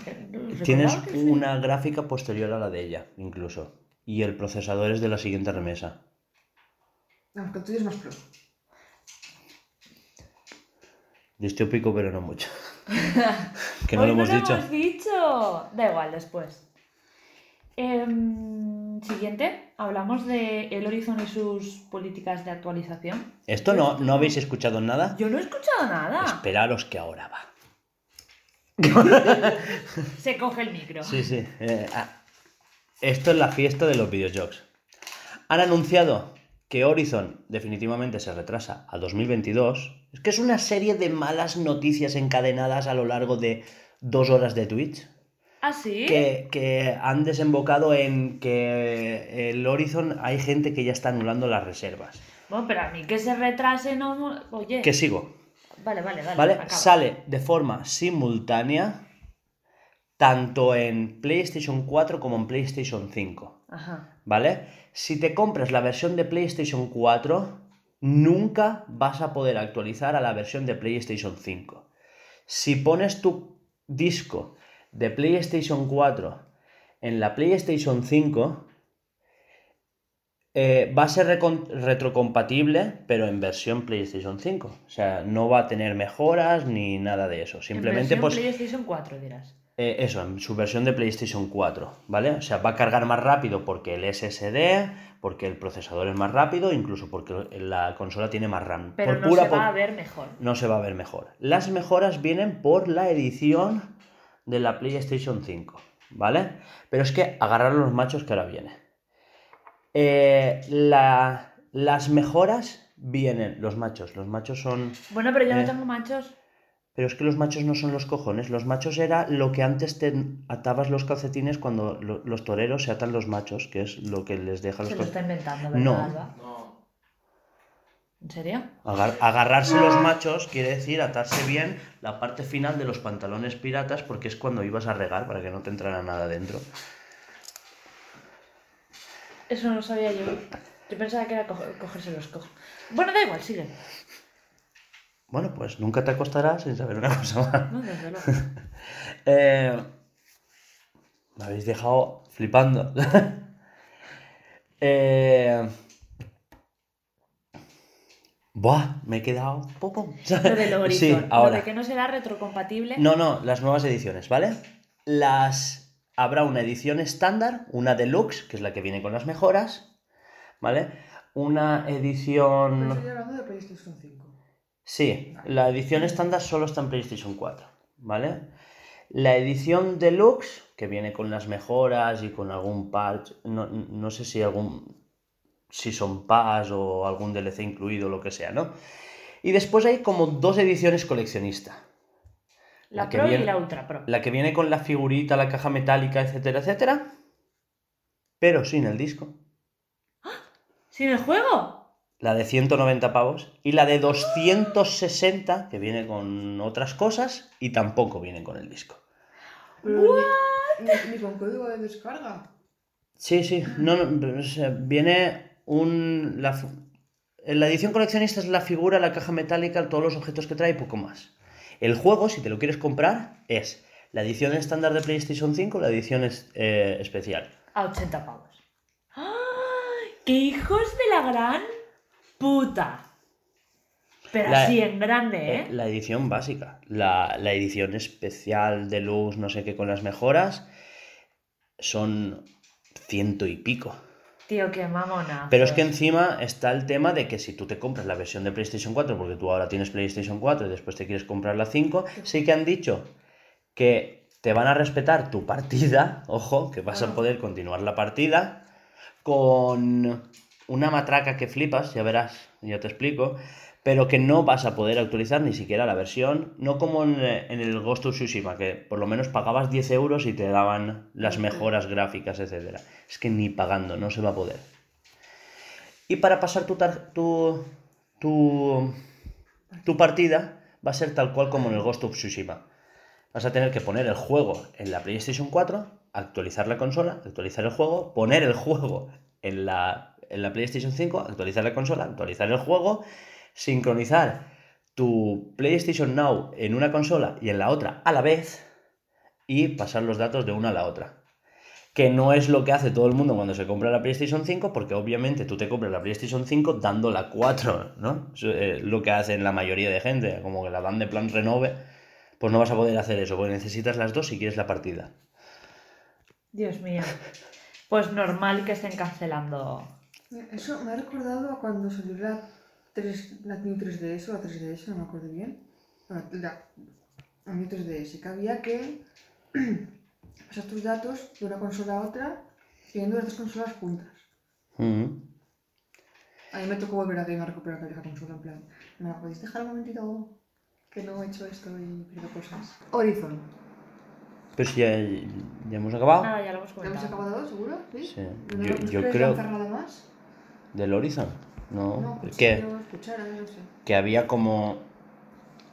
Tienes sí. una gráfica posterior a la de ella, incluso. Y el procesador es de la siguiente remesa. No, que el tuyo es más pro. Distópico, pero no mucho. que no Hoy lo hemos dicho. hemos dicho. Da igual, después. Em, siguiente, hablamos de el Horizon y sus políticas de actualización. ¿Esto no, no habéis escuchado nada? Yo no he escuchado nada. Esperaros que ahora va. Se coge el micro. Sí, sí. eh, ah. Esto es la fiesta de los videojuegos. Han anunciado que Horizon definitivamente se retrasa a 2022. Es que es una serie de malas noticias encadenadas a lo largo de dos horas de Twitch. ¿Ah, sí? Que, que han desembocado en que el Horizon hay gente que ya está anulando las reservas. Bueno, pero a mí que se retrase no... Oye. Que sigo. Vale, vale, vale. ¿Vale? acaba. Sale de forma simultánea tanto en PlayStation 4 como en PlayStation 5. Ajá. ¿Vale? Si te compras la versión de PlayStation 4, nunca vas a poder actualizar a la versión de PlayStation 5. Si pones tu disco de PlayStation 4 en la PlayStation 5, eh, va a ser retrocompatible, pero en versión PlayStation 5. O sea, no va a tener mejoras ni nada de eso. Simplemente, en pues. PlayStation 4 dirás. Eh, eso, en su versión de PlayStation 4, ¿vale? O sea, va a cargar más rápido porque el SSD, porque el procesador es más rápido, incluso porque la consola tiene más RAM. Pero Por no pura se va a ver mejor. no se va a ver mejor. Las mejoras vienen por la edición de la PlayStation 5, ¿vale? Pero es que agarrar los machos que ahora viene. Eh, la- las mejoras vienen, los machos, los machos son... Bueno, pero yo Eh. no tengo machos. Pero es que los machos no son los cojones. Los machos era lo que antes te atabas los calcetines cuando lo- los toreros se atan los machos, que es lo que les deja los Se lo está inventando, ¿verdad, No. Alba? No. ¿En serio? Agar- agarrarse los machos quiere decir atarse bien la parte final de los pantalones piratas porque es cuando ibas a regar para que no te entrara nada dentro. Eso no lo sabía yo. Yo pensaba que era co- cogerse los cojos. Bueno, da igual, sigue. Bueno, pues nunca te acostarás sin saber una cosa más. No, desde luego. Eh, me habéis dejado flipando. eh, buah, me he quedado. pum, pum. Lo del Horizon. Sí, Lo ahora. de que no será retrocompatible. No, no, las nuevas ediciones, ¿vale? Las. Habrá una edición estándar, una deluxe, que es la que viene con las mejoras, ¿vale? Una Pero edición. estoy hablando de PlayStation 5. Sí, la edición estándar solo está en PlayStation 4, ¿vale? La edición deluxe, que viene con las mejoras y con algún patch, no, no sé si algún si son pass o algún DLC incluido, lo que sea, ¿no? Y después hay como dos ediciones coleccionista. La, la que Pro viene- y la Ultra Pro. La que viene con la figurita, la caja metálica, etcétera, etcétera, pero sin el disco. ¿Sin el juego? La de 190 pavos y la de 260 que viene con otras cosas y tampoco viene con el disco. Ni, con código de descarga. Sí, sí, no, no, o sea, viene un... La, la edición coleccionista es la figura, la caja metálica, todos los objetos que trae y poco más. El juego, si te lo quieres comprar, es la edición estándar de PlayStation 5 la edición es- eh, especial. A 80 pavos. ¡Qué hijos de la gran puta! Pero La- así en grande, Eh, ¿eh? La edición básica. La, la edición especial de luz, no sé qué, con las mejoras, son ciento y pico. Tío, qué mamona. Pero es que encima está el tema de que si tú te compras la versión de PlayStation 4, porque tú ahora tienes PlayStation 4 y después te quieres comprar la 5, sí que han dicho que te van a respetar tu partida, ojo, que vas a Ah. poder continuar la partida con una matraca que flipas, ya verás, ya te explico, pero que no vas a poder actualizar ni siquiera la versión, no como en, en el Ghost of Tsushima, que por lo menos pagabas 10 euros y te daban las mejoras gráficas, etc. Es que ni pagando, no se va a poder. Y para pasar tu, tar- tu, tu, tu partida va a ser tal cual como en el Ghost of Tsushima. Vas a tener que poner el juego en la PlayStation 4, actualizar la consola, actualizar el juego, poner el juego en la, en la PlayStation 5, actualizar la consola, actualizar el juego, sincronizar tu PlayStation Now en una consola y en la otra a la vez y pasar los datos de una a la otra. Que no es lo que hace todo el mundo cuando se compra la PlayStation 5, porque obviamente tú te compras la PlayStation 5 dando la 4, ¿no? Es lo que hacen la mayoría de gente, como que la dan de plan renove, pues no vas a poder hacer eso, porque necesitas las dos si quieres la partida. Dios mío. Pues normal que estén cancelando. Eso me ha recordado a cuando salió la, 3, la New 3DS o la 3DS, no me acuerdo bien. Bueno, la, la New 3DS, que había que pasar tus datos de una consola a otra teniendo las dos consolas juntas. Mm. A mí me tocó volver a game a recuperar la vieja consola, en plan, ¿me la podéis dejar un momentito que no he hecho esto y pierdo cosas? Horizon. Pero si ya, ya hemos acabado Nada, ya lo hemos ¿Ya hemos comentado. acabado, seguro? ¿Sí? Sí. ¿No, Yo- yo creo- nada más? del Horizon. No, No, es que, no sé. que había como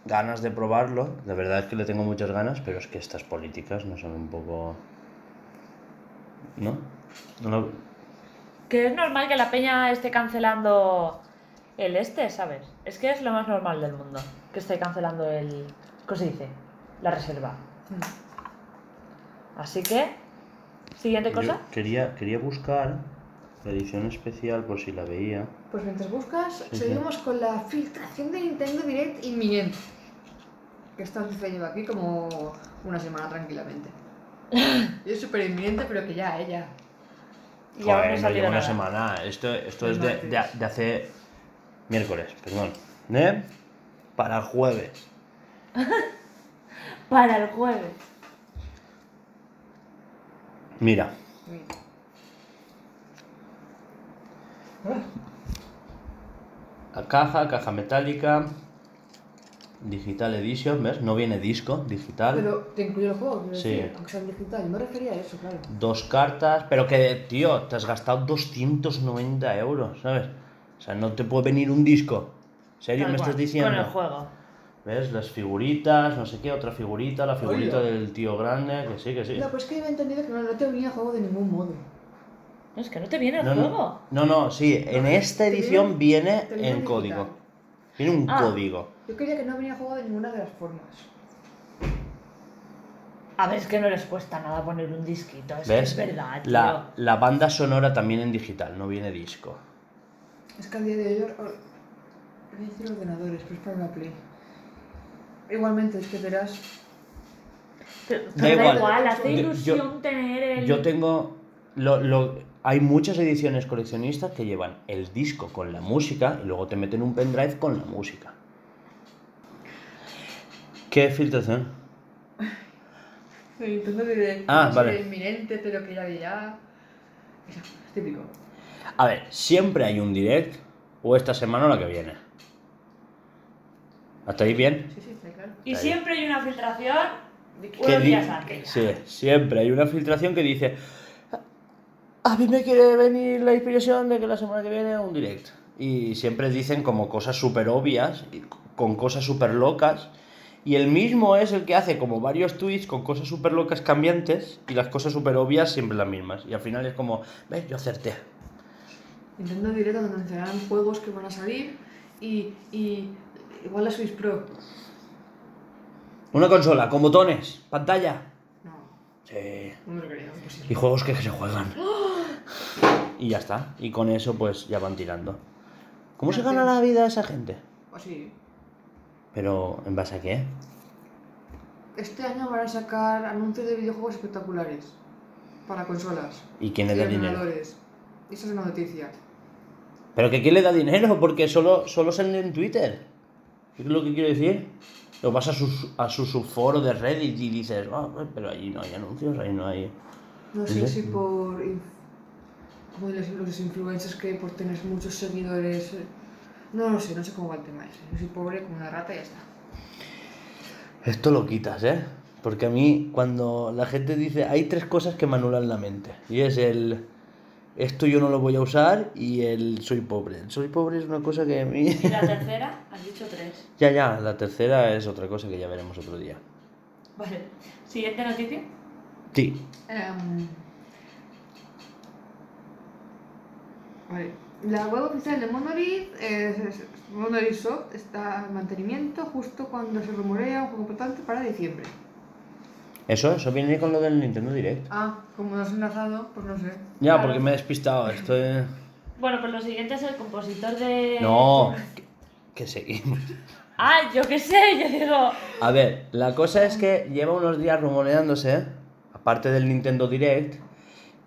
ganas de probarlo. La verdad es que le tengo muchas ganas, pero es que estas políticas no son un poco. ¿No? No lo- Que es normal que la peña esté cancelando el este, ¿sabes? Es que es lo más normal del mundo. Que esté cancelando el. ¿Cómo se dice? La reserva. Así que. Siguiente Yo cosa. quería, quería buscar la edición especial por si la veía. Pues mientras buscas, Sí, seguimos con la filtración de Nintendo Direct inminente. Que esta noticia lleva aquí como una semana tranquilamente. Y es súper inminente, pero que ya, ¿eh? Ya. Joder, no lleva una nada. semana. Esto, esto es de- de hace. Miércoles, perdón. ¿Eh? Para el jueves. Para el jueves. Mira. La caja, caja metálica. Digital Edition, ¿ves? No viene disco, digital. Pero te incluye el juego, Sí. decir, aunque sea digital. Yo me refería a eso, claro. Dos cartas, pero que, tío, te has gastado 290 euros, ¿sabes? O sea, no te puede venir un disco. ¿En serio Tal me estás diciendo? Con el juego. ¿Ves? Las figuritas, no sé qué, otra figurita, la figurita del tío grande, que sí, que sí. No, pues que yo he entendido que no, no te venía juego de ningún modo. No, es que no te viene el No, juego. no, no, no, sí, en esta edición viene- viene en código. Viene un Ah. código. Yo quería que no venía juego de ninguna de las formas. A ver, es que no les cuesta nada poner un disquito. Es que ¿Ves? es verdad, tío. La, la banda sonora también en digital, no viene disco. Es que al día de hoy. Voy a decir ordenadores, pero es para una Play. Igualmente, es que verás. Pero, Da pero da igual. igual, hace Yo- ilusión tener el. Yo tengo. Lo, lo- hay muchas ediciones coleccionistas que llevan el disco con la música y luego te meten un pendrive con la música. ¿Qué filtración? Ah, vale. Inminente, pero que ya. Eso, es típico. A ver, siempre hay un direct o esta semana o la que viene. ¿Hasta ahí bien? Sí, sí. Y Ahí. siempre hay una filtración Que unos días antes. Sí, siempre hay una filtración que dice a mí me quiere venir la inspiración de que la semana que viene un direct. Y siempre dicen como cosas súper obvias, y con cosas súper locas. Y el mismo es el que hace como varios tweets con cosas súper locas cambiantes y las cosas súper obvias siempre las mismas. Y al final es como, ves, yo acerté. Nintendo Direct donde anunciarán juegos que van a salir y. y igual la Switch Pro. Una consola con botones, pantalla. No, Sí. no me lo creo, imposible. Y juegos que se juegan. Y ya está. Y con eso pues ya van tirando. ¿Cómo se gana la vida esa gente? Sí. Pero, ¿en base a qué? Este año van a sacar anuncios de videojuegos espectaculares. Para consolas. ¿Y quién le da dinero? Esa es una noticia. ¿Pero que quién le da dinero? Porque solo, solo sale en Twitter. ¿Qué es lo que quiero decir? Lo vas a su, a su subforo de Reddit y dices, "Ah, pero allí no hay anuncios, ahí no hay... No sé si por. Como los, los influencers que por tener muchos seguidores eh, No lo sé, no sé cómo va el tema ese. Yo soy pobre como una rata y ya está. Esto lo quitas, ¿eh? Porque a mí, cuando la gente dice, hay tres cosas que me anulan la mente. Y es el, esto yo no lo voy a usar y el soy pobre. El soy pobre es una cosa que a mí... Y la tercera, has dicho tres. ya, ya, la tercera es otra cosa que ya veremos otro día. Vale. Siguiente noticia. Sí. Em, vale. La web oficial de Monolith, es, es- Monolith Soft, está en mantenimiento justo cuando se rumorea un juego importante para diciembre. Eso, eso viene con lo del Nintendo Direct. Ah, como no has enlazado, pues no sé. Ya, Claro. porque me he despistado. Estoy... Bueno, pues lo siguiente es el compositor de. No, que, que seguimos. Ah, yo qué sé, yo digo. A ver, la cosa es que lleva unos días rumoreándose, aparte del Nintendo Direct,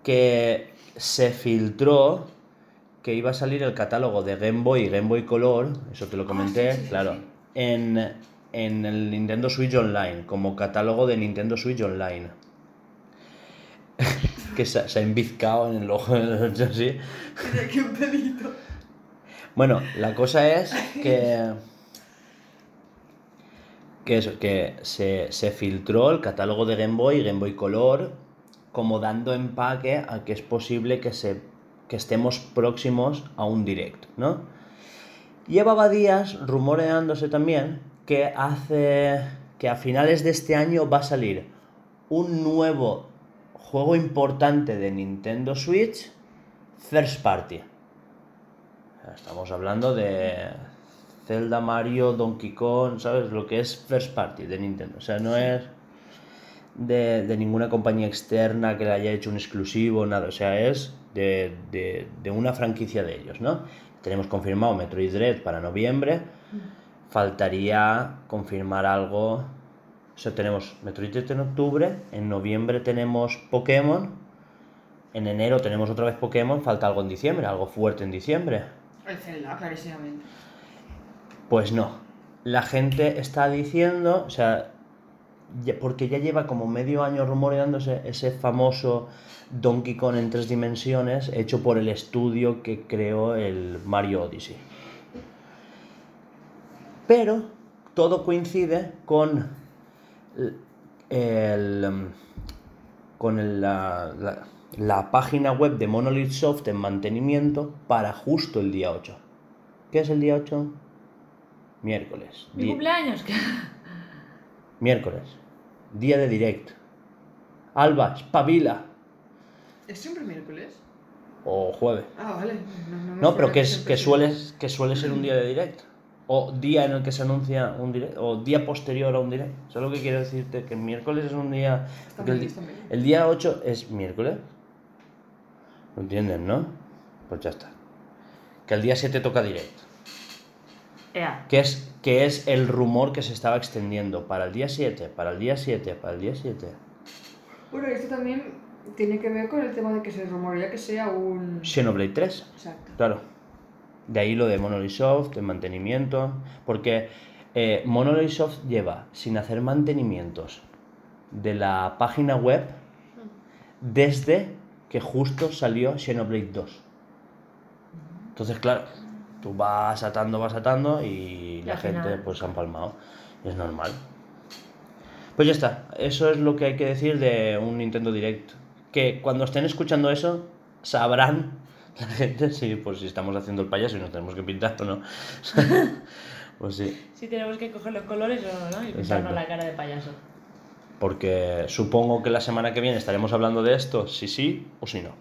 que se filtró que iba a salir el catálogo de Game Boy y Game Boy Color, eso te lo comenté, Ah, sí, sí, sí, claro, sí. En, en el Nintendo Switch Online, como catálogo de Nintendo Switch Online. que se, se ha embizcado en el ojo, así. ¡Qué pelito! Bueno, la cosa es que. Que eso, que se, se filtró el catálogo de Game Boy y Game Boy Color, como dando empaque a que es posible que, se, que estemos próximos a un direct, ¿no? Llevaba días rumoreándose también que hace. que a finales de este año va a salir un nuevo juego importante de Nintendo Switch, First Party. Estamos hablando de Zelda, Mario, Donkey Kong, ¿sabes? Lo que es First Party de Nintendo. O sea, no es de, de ninguna compañía externa que le haya hecho un exclusivo, nada. O sea, es de, de- de una franquicia de ellos, ¿no? Tenemos confirmado Metroid Dread para noviembre. Faltaría confirmar algo. O sea, tenemos Metroid en octubre. En noviembre tenemos Pokémon. En enero tenemos otra vez Pokémon. Falta algo en diciembre, algo fuerte en diciembre. El Zelda, clarísimamente. Pues no. La gente está diciendo, o sea, porque ya lleva como medio año rumoreándose ese famoso Donkey Kong en tres dimensiones hecho por el estudio que creó el Mario Odyssey. Pero todo coincide con el, um, con el- la, la- la página web de Monolith Soft en mantenimiento para justo el día 8. ¿Qué es el día 8? Miércoles. Mi cumpleaños. Miércoles. Día de direct. Alba, espabila. ¿Es siempre miércoles? O jueves. Ah, vale. No, no, No, pero que, es, que, suele, que suele ser un día de direct. O día en el que se anuncia un direct. O día posterior a un direct. Eso es lo que quiero decirte, que el miércoles es un día... el, el día 8 es miércoles. ¿Lo entienden, no? Pues ya está. Que el día 7 toca direct. Ea. Que es, que es el rumor que se estaba extendiendo para el día 7, para el día 7, para el día 7. Bueno, esto también tiene que ver con el tema de que se rumorea que sea un... Xenoblade 3. Exacto. Claro. De ahí lo de Monolith Soft, el mantenimiento. Porque eh, Monolith Soft lleva sin hacer mantenimientos de la página web desde que justo salió Xenoblade 2. Entonces, claro, tú vas atando, vas atando y la gente final- pues se han palmado. Es normal. Pues ya está. Eso es lo que hay que decir de un Nintendo Direct. Que cuando estén escuchando eso, sabrán la gente si, pues, si estamos haciendo el payaso y nos tenemos que pintar o no. pues sí. Si tenemos que coger los colores o no, y Exacto. pintarnos la cara de payaso. Porque supongo que la semana que viene estaremos hablando de esto, si sí o si no.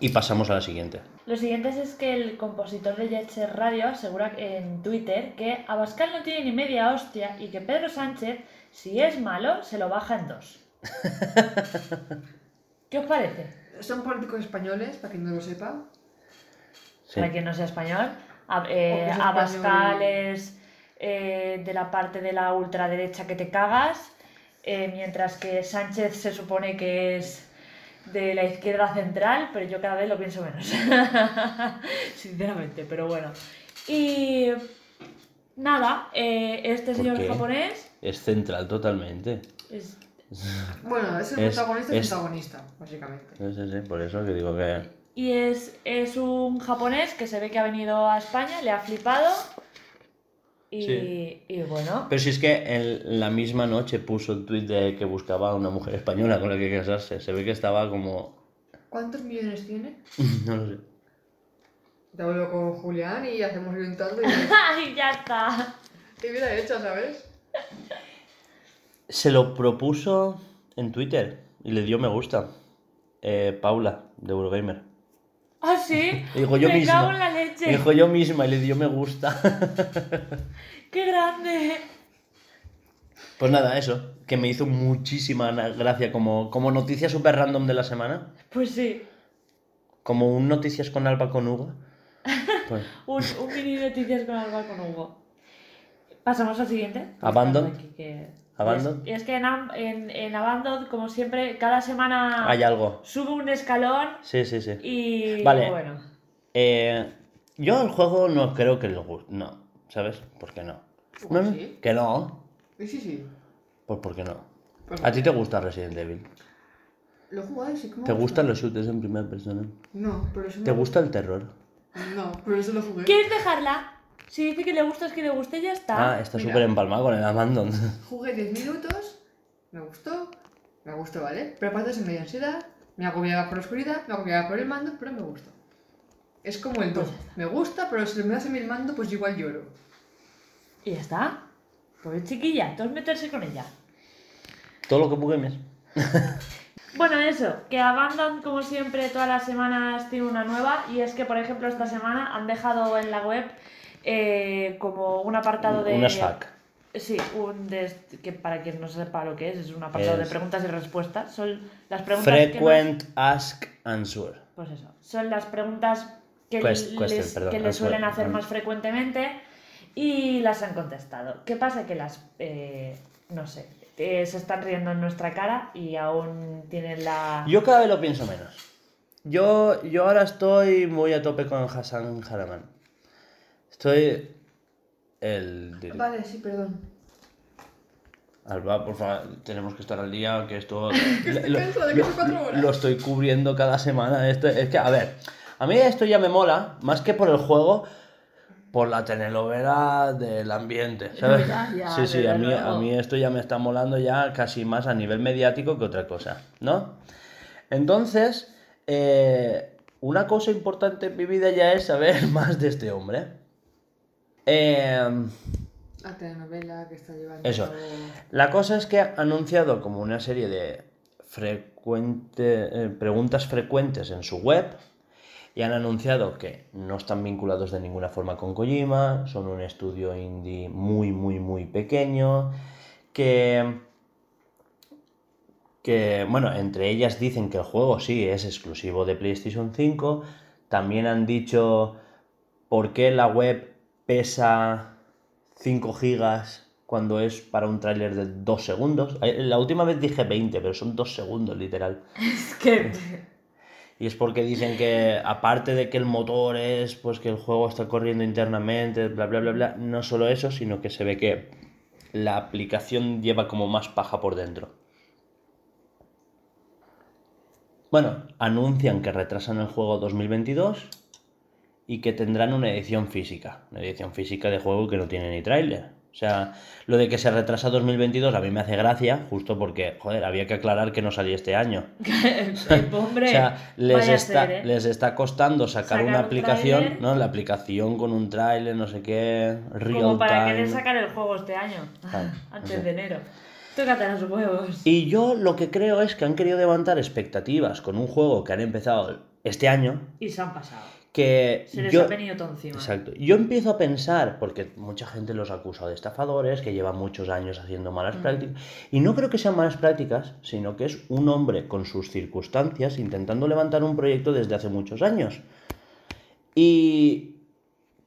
Y pasamos a la siguiente. Lo siguiente es que el compositor de Jet Set Radio asegura en Twitter que Abascal no tiene ni media hostia y que Pedro Sánchez, si es malo, se lo baja en dos. ¿Qué os parece? Son políticos españoles, para quien no lo sepa. Sí. Para quien no sea español, Ab- eh, es Abascal es eh, de la parte de la ultraderecha que te cagas, eh, mientras que Sánchez se supone que es de la izquierda central, pero yo cada vez lo pienso menos. Sinceramente, pero bueno. Y nada, eh, este ¿Por señor qué? japonés Es central totalmente. Bueno, es el Es- protagonista el es- protagonista, básicamente. Sí, sí, sí, por eso que digo que... Y es, es un japonés que se ve que ha venido a España, le ha flipado. Y, Sí. y bueno, Pero si es que en la misma noche puso un tuit de que buscaba a una mujer española con la que casarse. Se ve que estaba como... ¿Cuántos millones tiene? No lo sé. Te hablo con Julián y hacemos un tanto y, ¡ay, ya está! y vida hecha, ¿sabes? Se lo propuso en Twitter y le dio me gusta. Eh, Paula, de Eurogamer. ¿Ah, sí? Dijo yo Me misma. cago en la leche. Dijo yo misma y le dio me gusta. ¡Qué grande! Pues nada, eso. Que me hizo muchísima gracia como, como noticia súper random de la semana. Pues sí, Como un noticias con Alba con Hugo. Pues, un, un mini noticias con Alba con Hugo. Pasamos al siguiente. Abandon. Que- Abandon. Y es, es que en, Am- en, en Abandon, como siempre, cada semana hay algo. sube un escalón Sí, sí, sí. y Vale. bueno. Eh, yo el juego no creo que lo guste. No, ¿sabes? ¿Por qué no? ¿Cómo No, no, sí? Que no. Sí, sí, sí. Pues ¿por qué no? Pues ¿A ti te gusta Resident Evil? Lo y sí ¿Te gusta. gustan los shooters en primera persona? No, pero eso ¿Te me gusta el terror? No, pero eso lo jugué. ¿Quieres dejarla? Si dice que le gusta, es que le guste y ya está. Ah, está mira. súper empalmado con el Abandon. Jugué 10 minutos, me gustó, me gustó, ¿vale? Pero aparte se me dio ansiedad, me agobiaba por la oscuridad, me agobiaba por el mando, pero me gustó. Es como el 2. Me gusta, pero si me hace el mando, pues igual lloro. Y ya está. Pues chiquilla, entonces meterse con ella. Todo lo que juguemos. Bueno, eso, que Abandon, como siempre, todas las semanas tiene una nueva. Y es que, por ejemplo, esta semana han dejado en la web eh, como un apartado de. Un SFAQ. Sí, un de, que para quien no sepa lo que es, es un apartado de preguntas y respuestas. Son las preguntas que Frequent Ask Answer. pues eso, son las preguntas que, Quest- question, les, perdón, que les suelen hacer más frecuentemente y las han contestado. ¿Qué pasa? Que las, eh, no sé, eh, se están riendo en nuestra cara y aún tienen la... Yo cada vez lo pienso menos. Yo, yo ahora estoy muy a tope con Hassan Haraman. Estoy. El. Vale, sí, perdón. Alba, por favor, tenemos que estar al día, que esto... estoy lo, de que cuatro horas. lo estoy cubriendo cada semana. Esto, es que, a ver, a mí esto ya me mola, más que por el juego, por la telenovela del ambiente, ¿sabes? Ya, ya, sí, sí, a mí, a mí esto ya me está molando ya casi más a nivel mediático que otra cosa, ¿no? Entonces, eh, una cosa importante en mi vida ya es saber más de este hombre. Eh, La telenovela que está llevando. Eso. La cosa es que ha anunciado como una serie de frecuente, eh, preguntas frecuentes en su web y han anunciado que no están vinculados de ninguna forma con Kojima, son un estudio indie muy, muy, muy pequeño, que, que, bueno, entre ellas dicen que el juego sí es exclusivo de PlayStation 5, también han dicho por qué la web pesa 5 gigas cuando es para un tráiler de 2 segundos. Eh, La última vez dije 20, pero son 2 segundos literal. Es que... Y es porque dicen que aparte de que el motor es pues que el juego está corriendo internamente, bla bla bla bla, no solo eso, sino que se ve que la aplicación lleva como más paja por dentro. Bueno, anuncian que retrasan el juego 2022 y que tendrán una edición física, una edición física de juego que no tiene ni tráiler. O sea, lo de que se retrasa 2022 a mí me hace gracia, justo porque, joder, había que aclarar que no salía este año. Hombre, O sea, les está, ser, ¿eh? les está costando sacar, Sacar una un aplicación, tráiler. ¿no? La aplicación con un tráiler, no sé qué, real Como para querer sacar el juego este año, Claro, antes sé. de enero. Tócate los huevos. Y yo lo que creo es que han querido levantar expectativas con un juego que han empezado este año, Y se han pasado. Que Se les yo... ha venido todo encima. Exacto. Yo empiezo a pensar, porque mucha gente los acusa de estafadores, que llevan muchos años haciendo malas Mm. prácticas, y no creo que sean malas prácticas, sino que es un hombre con sus circunstancias intentando levantar un proyecto desde hace muchos años. Y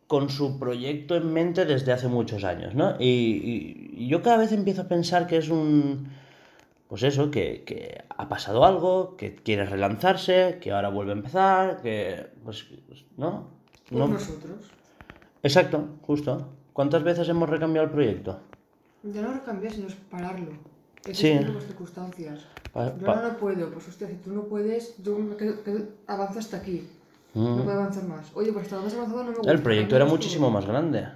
con su proyecto en mente desde hace muchos años, ¿no? Y, yo cada vez empiezo a pensar que es un... Pues eso, que, que ha pasado algo, que quiere relanzarse, que ahora vuelve a empezar, que... Pues, ¿no? Por No, nosotros. Exacto, justo. ¿Cuántas veces hemos recambiado el proyecto? Ya no lo cambié, sino es pararlo. Es Sí. circunstancias. Pa- Yo ahora no puedo, pues hostia, si tú no puedes, yo me quedo, quedo- avanzo hasta aquí. Mm. No puedo avanzar más. Oye, pues hasta donde has avanzado no me gusta. El proyecto era no muchísimo más grande.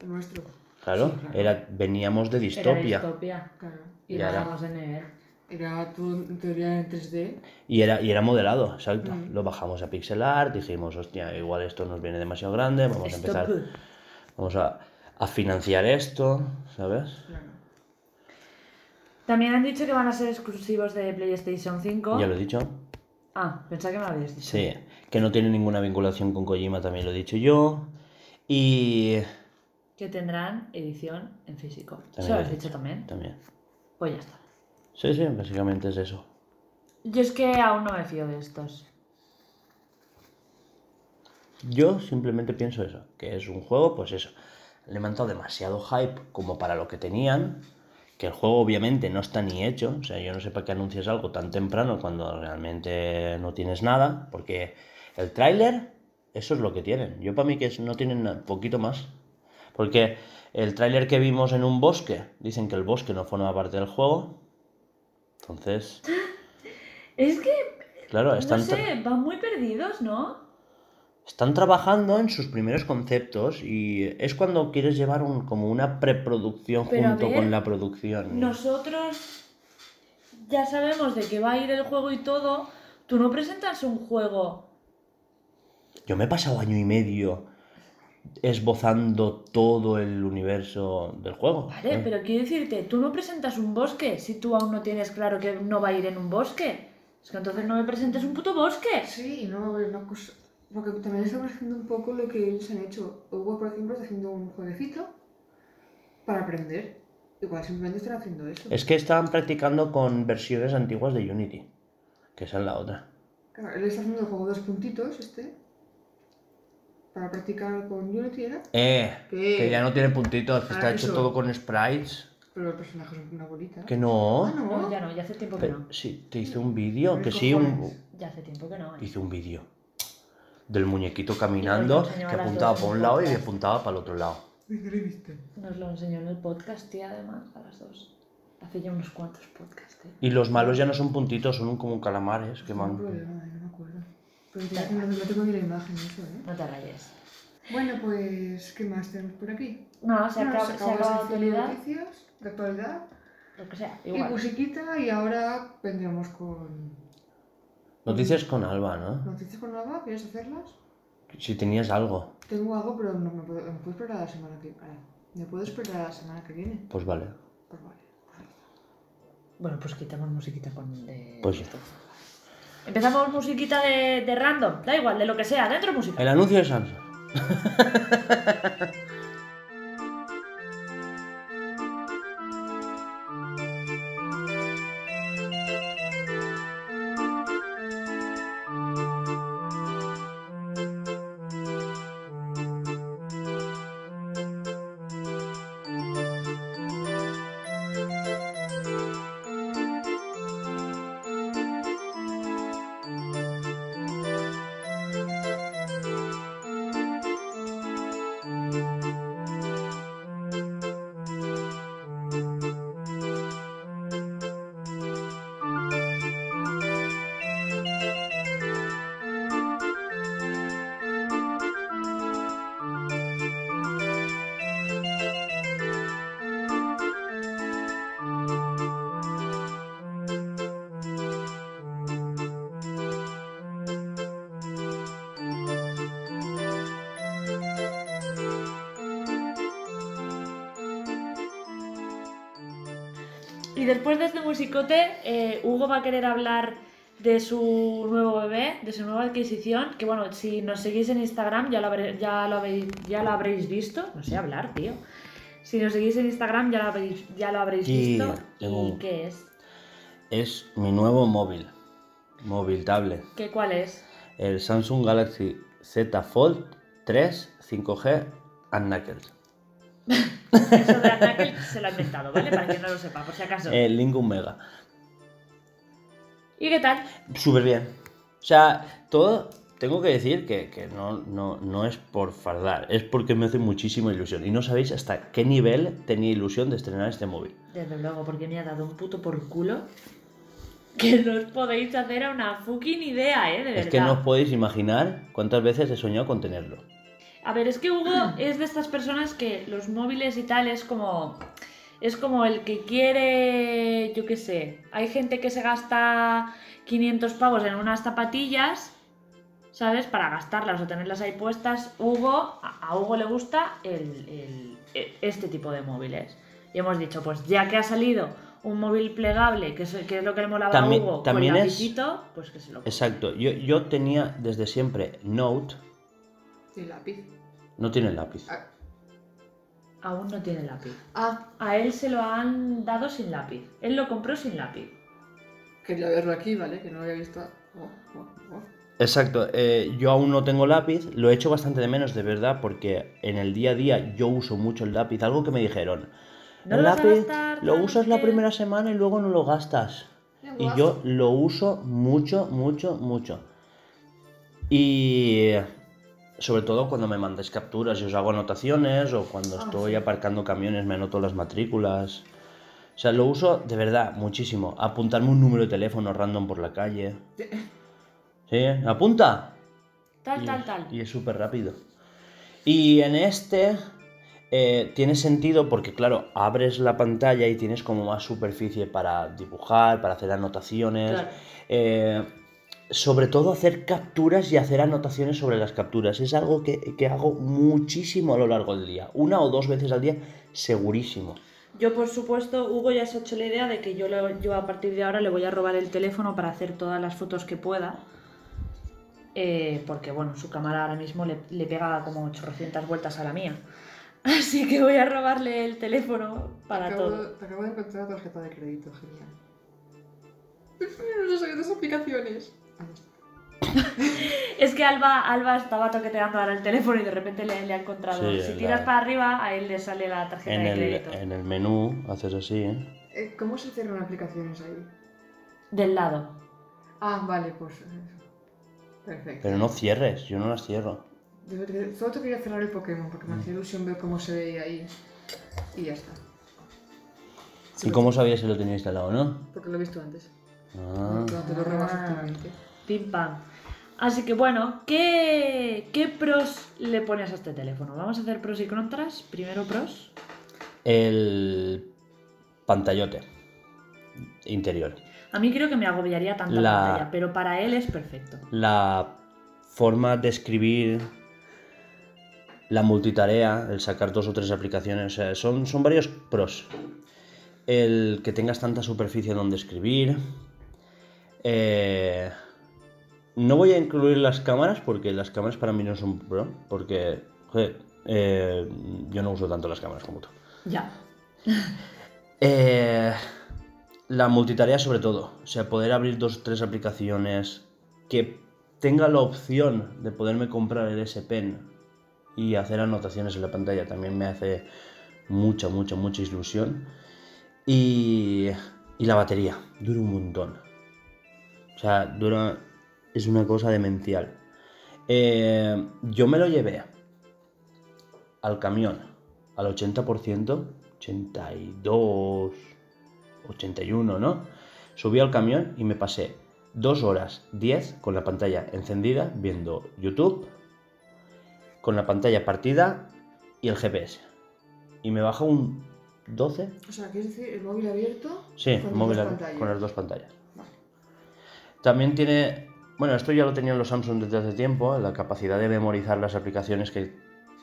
El nuestro, Claro, Sí, claro. Era, veníamos de Era distopia. distopia. claro. Y era. bajamos de nivel. Era todo en teoría en 3D. Y era, y era modelado, exacto. Mm. Lo bajamos a pixel art, dijimos, hostia, igual esto nos viene demasiado grande, vamos a empezar, vamos a, a financiar esto, ¿sabes? Claro. También han dicho que van a ser exclusivos de PlayStation 5. Ya lo he dicho. Ah, pensaba que me lo habías dicho. Sí, que no tiene ninguna vinculación con Kojima, también lo he dicho yo. Y Que tendrán edición en físico. También ¿Eso lo has he dicho también? también. Pues ya está. Sí, sí, básicamente es eso. Yo es que aún no me fío de estos. Yo simplemente pienso eso, que es un juego, pues eso. Le han demasiado hype como para lo que tenían, que el juego obviamente no está ni hecho, o sea, yo no sé para qué anuncias algo tan temprano cuando realmente no tienes nada, porque el tráiler, eso es lo que tienen. Yo para mí que es- no tienen na- poquito más. Porque el tráiler que vimos en un bosque, dicen que el bosque no forma parte del juego. Entonces, Es que, claro, están, no sé, van muy perdidos, ¿no? están trabajando en sus primeros conceptos y es cuando quieres llevar un, como una preproducción Pero junto ver, con la producción. Nosotros ya sabemos de qué va a ir el juego y todo. Tú no presentas un juego. Yo me he pasado año y medio esbozando todo el universo del juego. Vale, ¿eh? pero quiero decirte, tú no presentas un bosque si tú aún no tienes claro que no va a ir en un bosque. Es que entonces no me presentes un puto bosque. Sí, y no haber una cosa. Porque también estamos haciendo un poco lo que ellos han hecho. Hugo, por ejemplo, está haciendo un jueguecito para aprender. Igual simplemente están haciendo eso. Es que estaban practicando con versiones antiguas de Unity, que esa es la otra. Claro, él está haciendo el juego dos puntitos, este. Para practicar con Unity, ¿era? Eh, ¿Qué? que ya no tiene puntitos, que está hecho eso. todo con sprites. Pero el personaje es una bolita. Que no. Ah, no. No, ya no, ya hace tiempo que Pero, no. sí, te hice un vídeo, que sí, un. Ya hace tiempo que no. ¿eh? hice un vídeo del muñequito caminando Y nos lo enseñó que apuntaba para en un el lado y podcast. apuntaba para el otro lado. Nos lo enseñó en el podcast, tía, además, a las dos. Hace ya unos cuantos podcasts, ¿eh? Y los malos ya no son puntitos, son como calamares que No van. Problema, no me acuerdo. Pero ya que no, no tengo ni la imagen eso, ¿eh? No te rayes. Bueno, pues, ¿qué más tenemos por aquí? No, se Bueno, acaba, se se acaba la la actualidad. noticias de actualidad. Lo que sea, Y igual. musiquita, y ahora vendremos con Noticias con Alba, ¿no? noticias con Alba. ¿Quieres hacerlas? Si tenías algo, Tengo algo, pero no me puedo, me puedo esperar a la semana que viene. ¿Me puedo esperar a la semana que viene? pues vale. Pues vale. pues. Bueno, pues quitamos musiquita con de. Pues ya. Empezamos musiquita de, de random, da igual, de lo que sea, dentro música. El anuncio de Samsung. Y después de este musicote, eh, Hugo va a querer hablar de su nuevo bebé, de su nueva adquisición, que bueno, si nos seguís en Instagram ya lo, habré- ya lo, habéis, ya lo habréis visto, no sé hablar, tío. Si nos seguís en Instagram ya lo habréis, ya lo habréis Y visto. tengo ¿Y qué es? Es mi nuevo móvil. Móvil tablet. ¿Qué, ¿Cuál es? El Samsung Galaxy Z Fold 3 5G and Knuckles. Eso de Anakel se lo ha inventado, ¿vale? Para que no lo sepa, por si acaso. El Link 1 Mega. ¿Y qué tal? Súper bien. O sea, todo tengo que decir que, que no, no, no es por fardar, es porque me hace muchísima ilusión. Y no sabéis hasta qué nivel tenía ilusión de estrenar este móvil. Desde luego, porque me ha dado un puto por culo que no os podéis hacer a una fucking idea, ¿eh? De verdad. Es que no os podéis imaginar cuántas veces he soñado con tenerlo. A ver, es que Hugo es de estas personas que los móviles y tal es como. Es como el que quiere. Yo qué sé. Hay gente que se gasta 500 pavos en unas zapatillas, ¿sabes? Para gastarlas o tenerlas ahí puestas. Hugo, a Hugo le gusta el- el- e- este tipo de móviles. Y hemos dicho, pues ya que ha salido un móvil plegable, que es, que es lo que le molaba También- a Hugo, también con lapicito, pues que se lo Exacto, yo, yo tenía desde siempre Note, Y lápiz. no tiene lápiz. Ah, Aún no tiene lápiz. Ah, A él se lo han dado sin lápiz. Él lo compró sin lápiz. quería verlo aquí, ¿vale? Que no lo había visto. Oh, oh, oh. Exacto, eh, yo aún no tengo lápiz, lo he hecho bastante de menos de verdad porque en el día a día yo uso mucho el lápiz, algo que me dijeron. No el lo vas a lápiz gastar, lo usas la qué". primera semana y luego no lo gastas. Y yo lo uso mucho, mucho, mucho. Y sobre todo cuando me mandáis capturas y os hago anotaciones o cuando Ah, estoy aparcando camiones me anoto las matrículas. O sea, lo uso de verdad muchísimo. Apuntarme un número de teléfono random por la calle. Sí, apunta. Tal, Y- tal, tal. Y es súper rápido. Y en este eh, tiene sentido porque, claro, abres la pantalla y tienes como más superficie para dibujar, para hacer anotaciones. Claro. Eh, sobre todo hacer capturas y hacer anotaciones sobre las capturas. Es algo que, que hago muchísimo a lo largo del día. Una o dos veces al día, segurísimo. Yo, por supuesto, Hugo ya se ha hecho la idea de que yo, le- yo a partir de ahora le voy a robar el teléfono para hacer todas las fotos que pueda. Eh, porque, bueno, su cámara ahora mismo le, le pega como 800 vueltas a la mía. Así que voy a robarle el teléfono para acabo, todo. Te acabo de encontrar la tarjeta de crédito, genial. No sé, dos aplicaciones. Es que Alba, Alba estaba toqueteando ahora el teléfono y de repente le, le ha encontrado. Sí, si la- tiras para arriba, a él le sale la tarjeta En de el, crédito. en el menú haces así, ¿eh? Eh, ¿Cómo se cierran aplicaciones ahí? Del lado. Ah, vale, pues eso. Perfecto. Pero no cierres, yo no las cierro. Yo te- Solo te quería cerrar el Pokémon porque me hacía ilusión ver cómo se veía ahí. Y ya está. ¿Y cómo sabías si lo tenía instalado, no? Porque lo he visto antes. Ah. Cuando te lo robas Ah. Pim pam. Así que bueno, ¿qué, ¿qué pros le pones a este teléfono? Vamos a hacer pros y contras. Primero pros. El pantallote interior. A mí creo que me agobiaría tanta La- pantalla, pero para él es perfecto. La forma de escribir, la multitarea, el sacar dos o tres aplicaciones, son, son varios pros. El que tengas tanta superficie donde escribir. Eh, no voy a incluir las cámaras porque las cámaras para mí no son pro, porque joder, eh, yo no uso tanto las cámaras como tú. Ya. Eh, la multitarea sobre todo, o sea, poder abrir dos o tres aplicaciones, que tenga la opción de poderme comprar el S Pen y hacer anotaciones en la pantalla también me hace mucha, mucha, mucha ilusión. Y, y la batería, dura un montón. O sea, dura, es una cosa demencial. Eh, yo me lo llevé al camión al 80%, 82, 81, ¿no? Subí al camión y me pasé 2 horas 10 con la pantalla encendida viendo YouTube, con la pantalla partida y el GPS. Y me baja un 12, O sea, ¿quieres decir el móvil abierto? sí, con móvil dos ab- pantallas? con las dos pantallas. Vale. También tiene, bueno, esto ya lo tenían los Samsung desde hace tiempo, la capacidad de memorizar las aplicaciones que,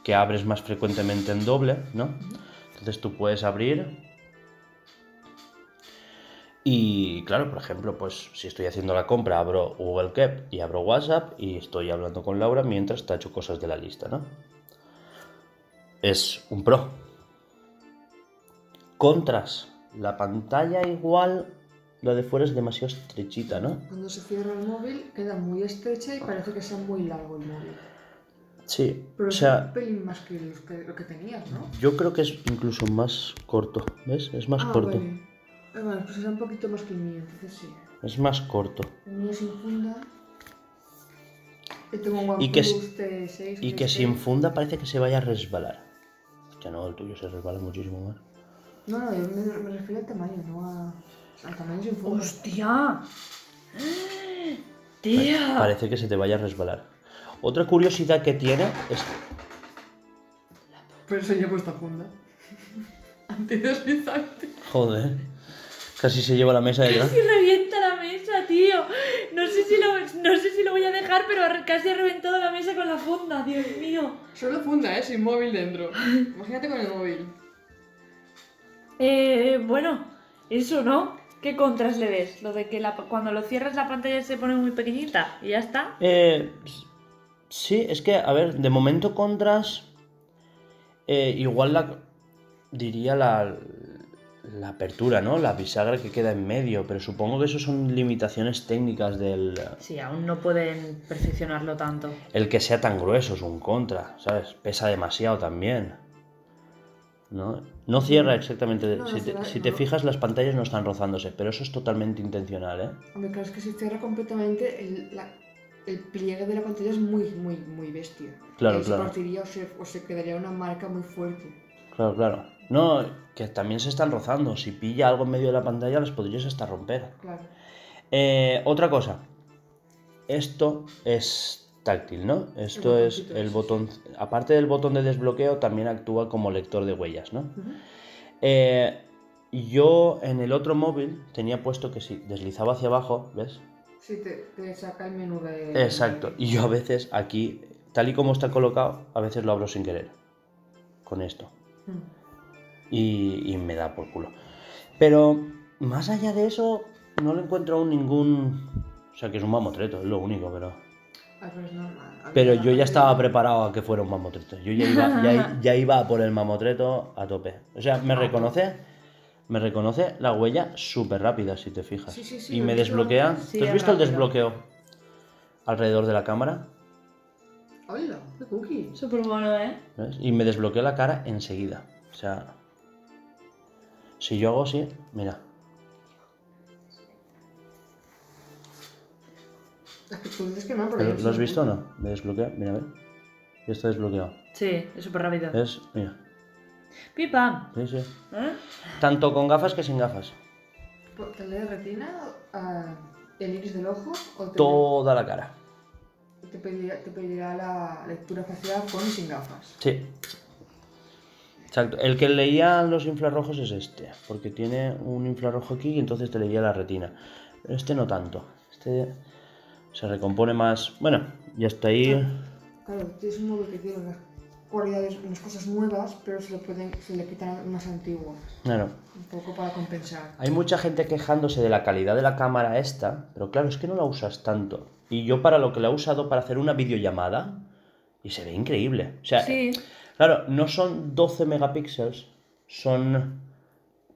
que abres más frecuentemente en doble, ¿no? Entonces tú puedes abrir y claro, por ejemplo, pues si estoy haciendo la compra, abro Google Keep y abro WhatsApp y estoy hablando con Laura mientras tacho cosas de la lista, ¿no? Es un pro. Contras. La pantalla igual, la de fuera es demasiado estrechita, ¿no? Cuando se cierra el móvil queda muy estrecha y parece que sea muy largo el móvil. Sí, Pero o es sea, un pelín más que, los que- lo que tenías, ¿no? yo creo que es incluso más corto, ¿ves? Es más ah, corto. Vale. Ah, vale, pues era un poquito más que el mío, entonces sí. Es más corto. El mío sin funda. Yo tengo un Y que OnePlus si- T6. Y que T6. sin funda parece que se vaya a resbalar. Ya no, el tuyo se resbala muchísimo más. No, no, yo me, me refiero al tamaño, no a, al tamaño sin. ¡Hostia! ¡Tía! Parece que se te vaya a resbalar. Otra curiosidad que tiene es Pero he puesto funda. Antideslizante. Joder. Casi se lleva la mesa detrás. Casi revienta la mesa, tío. No sé si lo, no sé si lo voy a dejar, pero casi ha reventado la mesa con la funda, Dios mío. Solo funda, ¿eh? Sin móvil dentro. Imagínate con el móvil. Eh, bueno, eso no. ¿Qué contras le ves? Lo de que la- cuando lo cierras la pantalla se pone muy pequeñita y ya está. Eh, sí, es que, a ver, de momento contras. eh, igual la. Diría la. La apertura, ¿no? La bisagra que queda en medio. Pero supongo que eso son limitaciones técnicas del. Sí, aún no pueden perfeccionarlo tanto. El que sea tan grueso es un contra, ¿sabes? Pesa demasiado también. ¿No? No cierra exactamente. No, si, te, si fijas, las pantallas no están rozándose, pero eso es totalmente intencional, ¿eh? Hombre, claro, es que si cierra completamente, el, la- el pliegue de la pantalla es muy, muy, muy bestia. Claro, claro. Se partiría o se, o se quedaría una marca muy fuerte. Claro, claro. No, que también se están rozando. Si pilla algo en medio de la pantalla, las podrías hasta romper. Claro. Eh, otra cosa. Esto es táctil, ¿no? Esto El es el botón. Aparte del botón de desbloqueo, también actúa como lector de huellas, ¿no? Eh, yo en el otro móvil tenía puesto que si deslizaba hacia abajo, ¿ves? Sí, te, te saca el menú de... Exacto. Y yo a veces aquí, tal y como está colocado, a veces lo abro sin querer. Con esto. Y, y me da por culo. Pero más allá de eso, no le encuentro aún ningún... O sea, que es un mamotreto, es lo único, pero... Ah, pero normal. Yo ya estaba preparado a que fuera un mamotreto. Yo ya iba, ya, ya iba a por el mamotreto a tope. O sea, me reconoce, me reconoce la huella súper rápida, si te fijas. Sí, sí, sí, y me desbloquea. ¿Tú has visto el desbloqueo alrededor de la cámara? Hola, qué cookie. Súper bueno, ¿eh? ¿Ves? Y me desbloquea la cara enseguida. O sea, si yo hago así, mira. Es que tú dices que no, pero... ¿Pero yo sí ¿Lo has visto o no? Me desbloquea, mira, a ver. Ya está desbloqueado. Sí, es súper rápido. ¿Ves? Mira. Pipa. Sí, sí. ¿Eh? Tanto con gafas que sin gafas. ¿Te lee retina, el iris del ojo o te, Toda la cara. te, pedirá, te pedirá la lectura facial con y sin gafas? Sí. Exacto. El que leía los infrarrojos es este. Porque tiene un infrarrojo aquí y entonces te leía la retina. Pero este no tanto. Este se recompone más. Bueno, ya está ahí. Claro, tienes un móvil que tiene unas cualidades, unas cosas nuevas, pero se le, pueden, se le quitan unas antiguas. Claro. Un poco para compensar. Hay mucha gente quejándose de la calidad de la cámara esta, pero claro, es que no la usas tanto. Y yo para lo que la he usado para hacer una videollamada, y se ve increíble. O sea, Sí. claro, no son 12 megapíxeles, son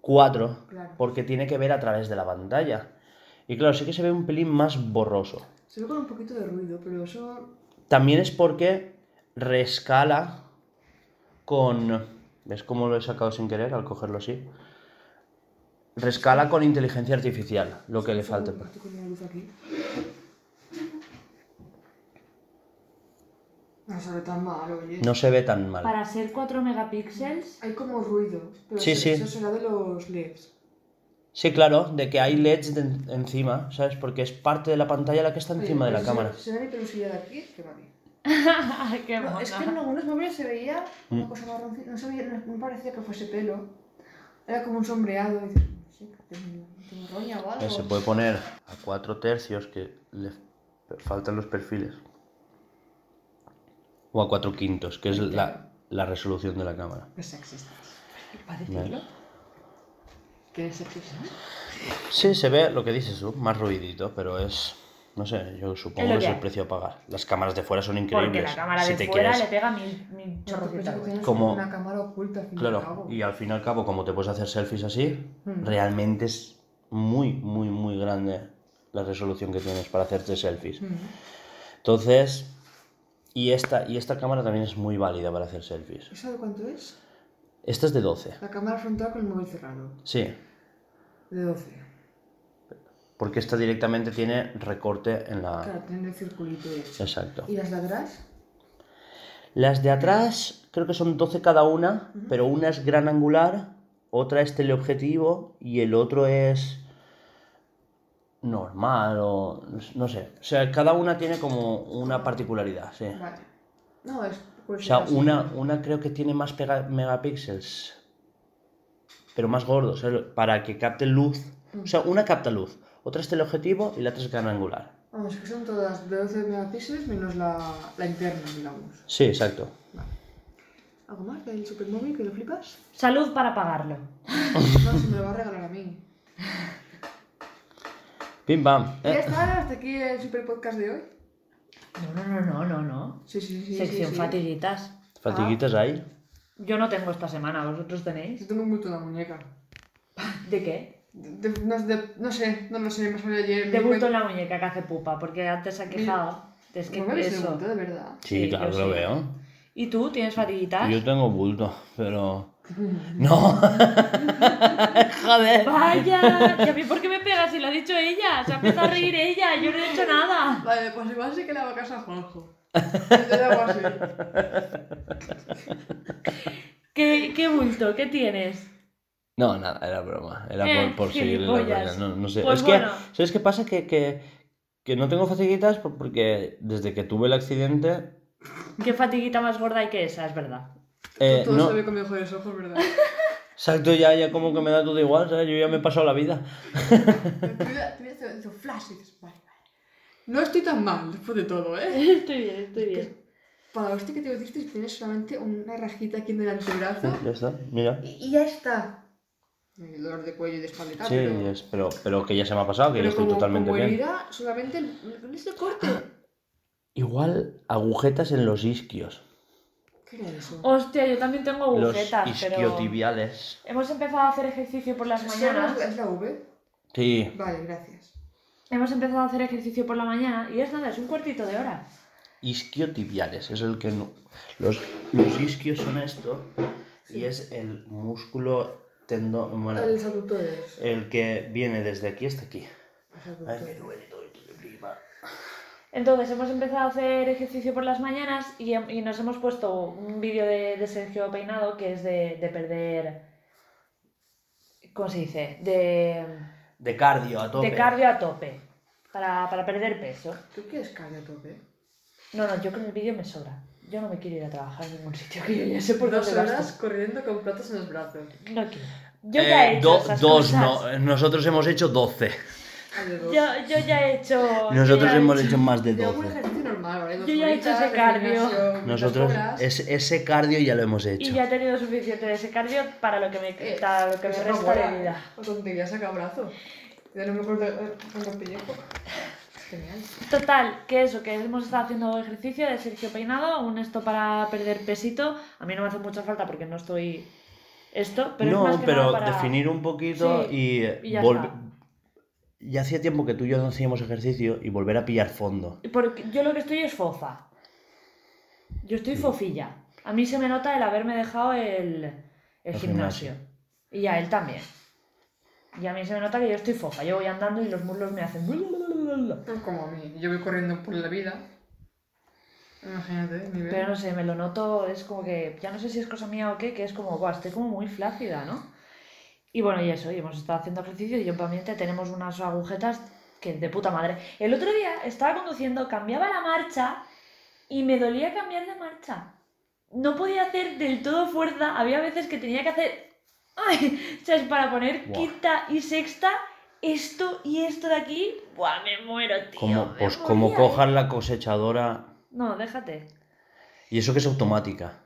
4, Claro. porque tiene que ver a través de la pantalla. Y claro, sí que se ve un pelín más borroso. Se ve con un poquito de ruido, pero eso... También es porque rescala con... ¿Ves cómo lo he sacado sin querer al cogerlo así? Rescala con inteligencia artificial, lo que le falta. No se ve tan mal, oye. No se ve tan mal. Para ser 4 megapíxeles. Hay como ruido, pero Sí, eso, sí. eso será de los LEDs. Sí, claro, de que hay LEDs de- encima, ¿sabes? Porque es parte de la pantalla la que está Oye, encima de la pero cámara. Se ve mi pelusilla de aquí, que va bien. Qué No, es que en algunos móviles se veía una Mm. cosa marroncita, no, se veía, no, parecía que fuese pelo. Era como un sombreado. Y dices, no sé, ¿tengo, tengo roña o algo? Eh, Se puede poner a 4 tercios, que le faltan los perfiles. O a 4 quintos, que es la, la resolución de la cámara. Qué sexista. ¿Para decirlo? ¿Qué sexista? Sí, se ve lo que dices tú, más ruidito, pero es. No sé, yo supongo que es el precio a pagar. Las cámaras de fuera son Porque increíbles. la cámara si de te fuera quieres- le pega mil, mil tienes Como- una cámara oculta al fin y al Claro, cabo. y al fin y al cabo, como te puedes hacer selfies así, Mm. realmente es muy, muy, muy grande la resolución que tienes para hacerte selfies. Mm. Entonces, y esta, y esta cámara también es muy válida para hacer selfies. ¿Eso de cuánto es? Esta es de 12, La cámara frontal con el móvil cerrado. sí. De 12. Porque esta directamente tiene recorte en la... Claro, tiene el circulito ese. Exacto. ¿Y las de atrás? Las de atrás creo que son 12 cada una, pero una es gran angular, otra es teleobjetivo y el otro es normal o no sé. O sea, cada una tiene como una particularidad, sí. Vale. No, es O sea, una, una creo que tiene más pega- megapíxeles, pero más gordos, ¿eh? para que capte luz. O sea, una capta luz, otra es teleobjetivo y la otra es gran angular. Vamos, que son todas de 12 megapíxeles menos la, la interna, digamos. Sí, exacto. ¿Algo más del supermóvil que lo flipas? Salud para pagarlo. No, se me lo va a regalar a mí. Pim pam. ¿Ya ¿eh? está? ¿Hasta aquí el super podcast de hoy? No, no, no, no, no, no. Sí, sí, sí. Sección sí, sí. fatiguitas. Fatiguitas ahí. Yo no tengo esta semana, ¿vosotros tenéis? Yo tengo un bulto en la muñeca. ¿De qué? De- de- no, de- no sé, no lo sé, me salió ayer. De bulto en la muñeca que hace pupa, porque antes se ha quejado. Es que ¿No ves bulto, de verdad? Sí, Sí, claro que lo sí. veo. ¿Y tú tienes fatiguitas? Yo tengo bulto, pero. No. Joder. Vaya, ¿y a mí por qué me pegas si lo ha dicho ella? Se ha empezado a reír ella, yo no he hecho nada. Vale, pues igual sí que le hago caso a Juanjo. Yo le hago así. ¿Qué, qué bulto? ¿Qué tienes? No, nada, era broma. Era Eh, por, por seguir la rueda, No, no sé. Pues es que. ¿sabes qué pasa? Que, que, que no tengo fatiguitas por- porque desde que tuve el accidente. ¿Qué fatiguita más gorda hay que esa? Es verdad. Eh, Todo no, se ve con mejores ojos, ¿verdad? exacto, ya, ya como que me da todo igual, ¿sabes? Yo ya me he pasado la vida. No estoy tan mal después de todo, ¿eh? Estoy bien, estoy bien. Para la hostia que te diste tienes solamente una rajita aquí en el antebrazo Ya está, mira. y, y ya está. El dolor de cuello y de espalda Sí, pero, es- pero, pero que ya se me ha pasado, que ya pero estoy como, totalmente como bien. herida, solamente el, el- este corte. Igual agujetas en los isquios. ¿Qué era eso? Hostia, yo también tengo Los agujetas, pero... isquiotibiales. Hemos empezado a hacer ejercicio por las ¿Es mañanas. ¿Es la V? Sí, Vale, gracias. Hemos empezado a hacer ejercicio por la mañana y es nada, es un cuartito de hora. isquiotibiales, es el que no... Los, los isquios son esto y es el músculo tendón, bueno, El el que viene desde aquí hasta aquí. Los Ay, me duele todo. Entonces hemos empezado a hacer ejercicio por las mañanas y, y nos hemos puesto un vídeo de, de Sergio Peinado que es de, de perder... ¿Cómo se dice? De, De cardio a tope. de cardio a tope. Para, para perder peso. ¿Tú quieres cardio a tope? No, no, yo con el vídeo me sobra. Yo no me quiero ir a trabajar en ningún sitio que yo ya sé por Dos dónde horas gasto. corriendo con platos en los brazos. No quiero. Yo ya he Eh, hecho do- esas dos, cosas. no, nosotros hemos hecho 12. Yo, yo ya he hecho. Nosotros he hemos hecho- hecho más de De un 12. ejercicio normal, ¿vale? Dos Yo ya he hecho ese cardio. Nosotros horas. ese, cardio ya lo hemos Y hecho. ya he tenido suficiente de ese cardio para lo que me, Eh, para lo que me resta de vida. O tontería, saca brazo. Ya no me acuerdo eh, con el pellejo. Genial. Total, que eso, que hemos estado haciendo ejercicio de Sergio Peinado, un esto para perder pesito. A mí no me hace mucha falta porque no estoy esto, pero es no, más que pero nada para... definir un poquito Sí, y, y ya hacía tiempo que tú y yo no hacíamos ejercicio y volver a pillar fondo. Porque yo lo que estoy es fofa. Yo estoy fofilla. A mí se me nota el haberme dejado el, el El gimnasio. gimnasio. Y a él también. Y a mí se me nota que yo estoy fofa. Yo voy andando y los muslos me hacen... Como a mí. Yo voy corriendo por la vida. Imagínate, nivel. Pero no sé, me lo noto, es como que, ya no sé si es cosa mía o qué, que es como, Buah, estoy como muy flácida, ¿no? Y bueno, y eso, y hemos estado haciendo ejercicio y obviamente tenemos unas agujetas que de puta madre. El otro día estaba conduciendo, cambiaba la marcha y me dolía cambiar de marcha. No podía hacer del todo fuerza, había veces que tenía que hacer, ay, o sea, es para poner quinta y sexta, esto y esto de aquí, buah, me muero, tío. Como, me pues como moría, cojas la cosechadora. No, déjate. Y eso que es automática.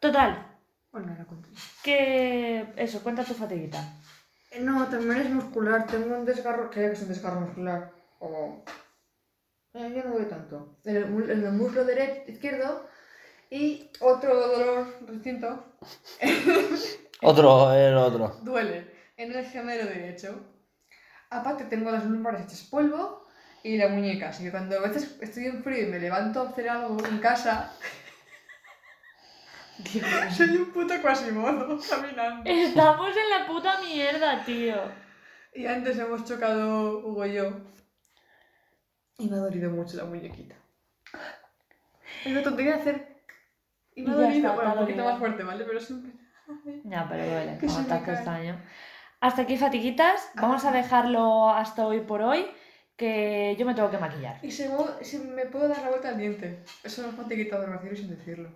Total, Bueno, ahora cuento. Que eso, cuenta tu fatiguita. Eh, No, también es muscular. Tengo un desgarro, creo que es un desgarro muscular. O. Eh, yo no doy tanto. En el, en el muslo derecho, izquierdo. Y otro dolor distinto. Otro, el otro. Duele en el gemelo derecho. Aparte, tengo las lumbares hechas polvo y la muñeca. Así que cuando a veces estoy en frío y me levanto a hacer algo en casa. Soy un puto quasimodo caminando. Estamos en la puta mierda, tío. Y antes hemos chocado Hugo y yo. Y me ha dolido mucho la muñequita. Es una tontería hacer. Y me ha dolido. está, bueno, un poquito dolido. más fuerte, ¿vale? Pero siempre. Ya, pero duele, como ataque extraño. Hasta aquí, fatiguitas. Vamos a dejarlo hasta hoy por hoy, que yo me tengo que maquillar. Y se me, puedo dar la vuelta al diente. Eso no es fatiguita de sin decirlo.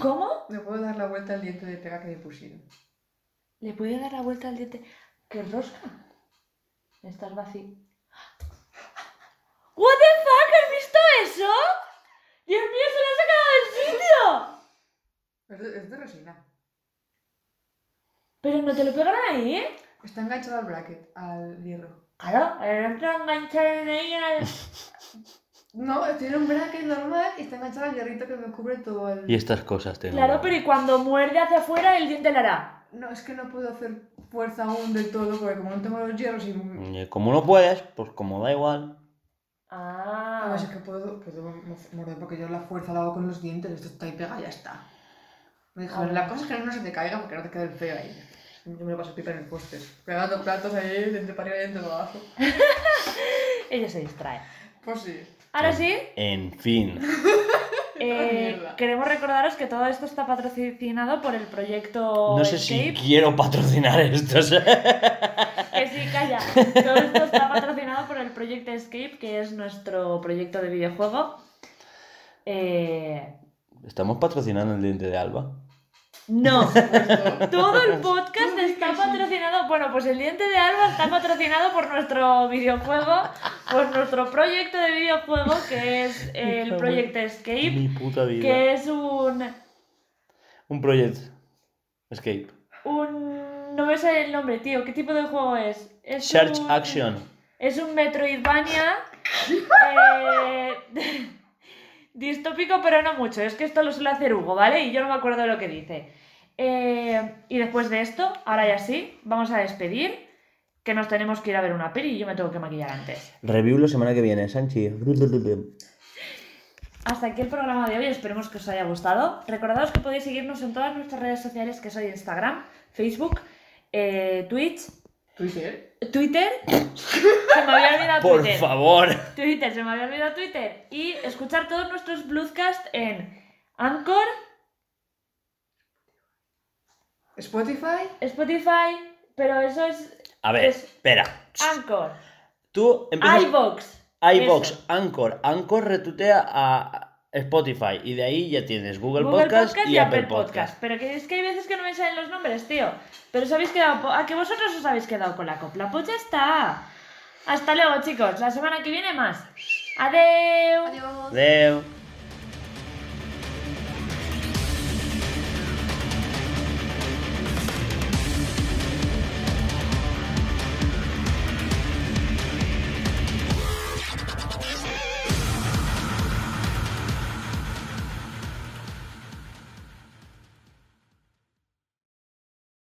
¿Cómo? Me puedo dar la vuelta al diente de pega que me pusieron. ¿Le puede dar la vuelta al diente? ¿Qué rosca? Estás vacío. ¿What the fuck? ¿Has visto eso? ¡Dios mío, se lo ha sacado del sitio! Es de, es de resina. Pero no te lo pegan ahí, ¿eh? Está enganchado al bracket, al hierro. Claro, el otro enganchar en ahí al... No, tiene un bracket normal y está enganchado al hierrito que me cubre todo el. Y estas cosas tengo. Claro, pero y cuando muerde hacia afuera, el diente le hará. No, es que no puedo hacer fuerza aún del todo porque como no tengo los hierros y. Y Como no puedes, pues como da igual. Ah. ver, es que puedo, puedo morder porque yo la fuerza la hago con los dientes, esto está ahí pegado y ya está. Me dijo, Ah. la cosa es que no se te caiga porque no te quede el feo ahí. Yo me lo paso pipa en el póster, pegando platos ahí, diente para arriba y diente para abajo. Ella se distrae. Pues sí. Ahora sí, En fin. eh, queremos recordaros que todo esto está patrocinado por el proyecto No sé si quiero patrocinar esto. Que sí, calla. Todo esto está patrocinado por el proyecto Escape, que es nuestro proyecto de videojuego. Eh, ¿Estamos patrocinando el diente de Alba? No, todo el podcast está patrocinado. Bueno, pues el diente de Alba está patrocinado por nuestro videojuego, por nuestro proyecto de videojuego, que es el proyecto Escape, Mi puta vida. que es un. Un proyecto. Escape. un. No me sale el nombre, tío. ¿Qué tipo de juego es? es Search un- Action. Es un Metroidvania. eh, distópico, pero no mucho. Es que esto lo suele hacer Hugo, ¿vale? Y yo no me acuerdo de lo que dice. Eh, y después de esto, ahora ya sí, vamos a despedir. Que nos tenemos que ir a ver una peli y yo me tengo que maquillar antes. Review la semana que viene, Sanchi. Hasta aquí el programa de hoy, esperemos que os haya gustado. Recordaos que podéis seguirnos en todas nuestras redes sociales, que soy Instagram, Facebook, eh, Twitch, Twitter. Twitter. Se me había olvidado Por Twitter. favor. Twitter, se me había olvidado Twitter. Y escuchar todos nuestros Bluescast en Anchor, Spotify. Spotify, pero eso es A ver, Es- espera. Anchor, Tú empiezas. iVox, eso. Anchor. Anchor retutea a Spotify. Y de ahí ya tienes Google, Google Podcast, Podcast y Apple Podcast. Pero que es que hay veces que no me salen los nombres, tío. Pero os habéis quedado. po- A que vosotros os habéis quedado con la copla. Pues ya está. Hasta luego, chicos. La semana que viene más. Adeu. Adiós. Adeu.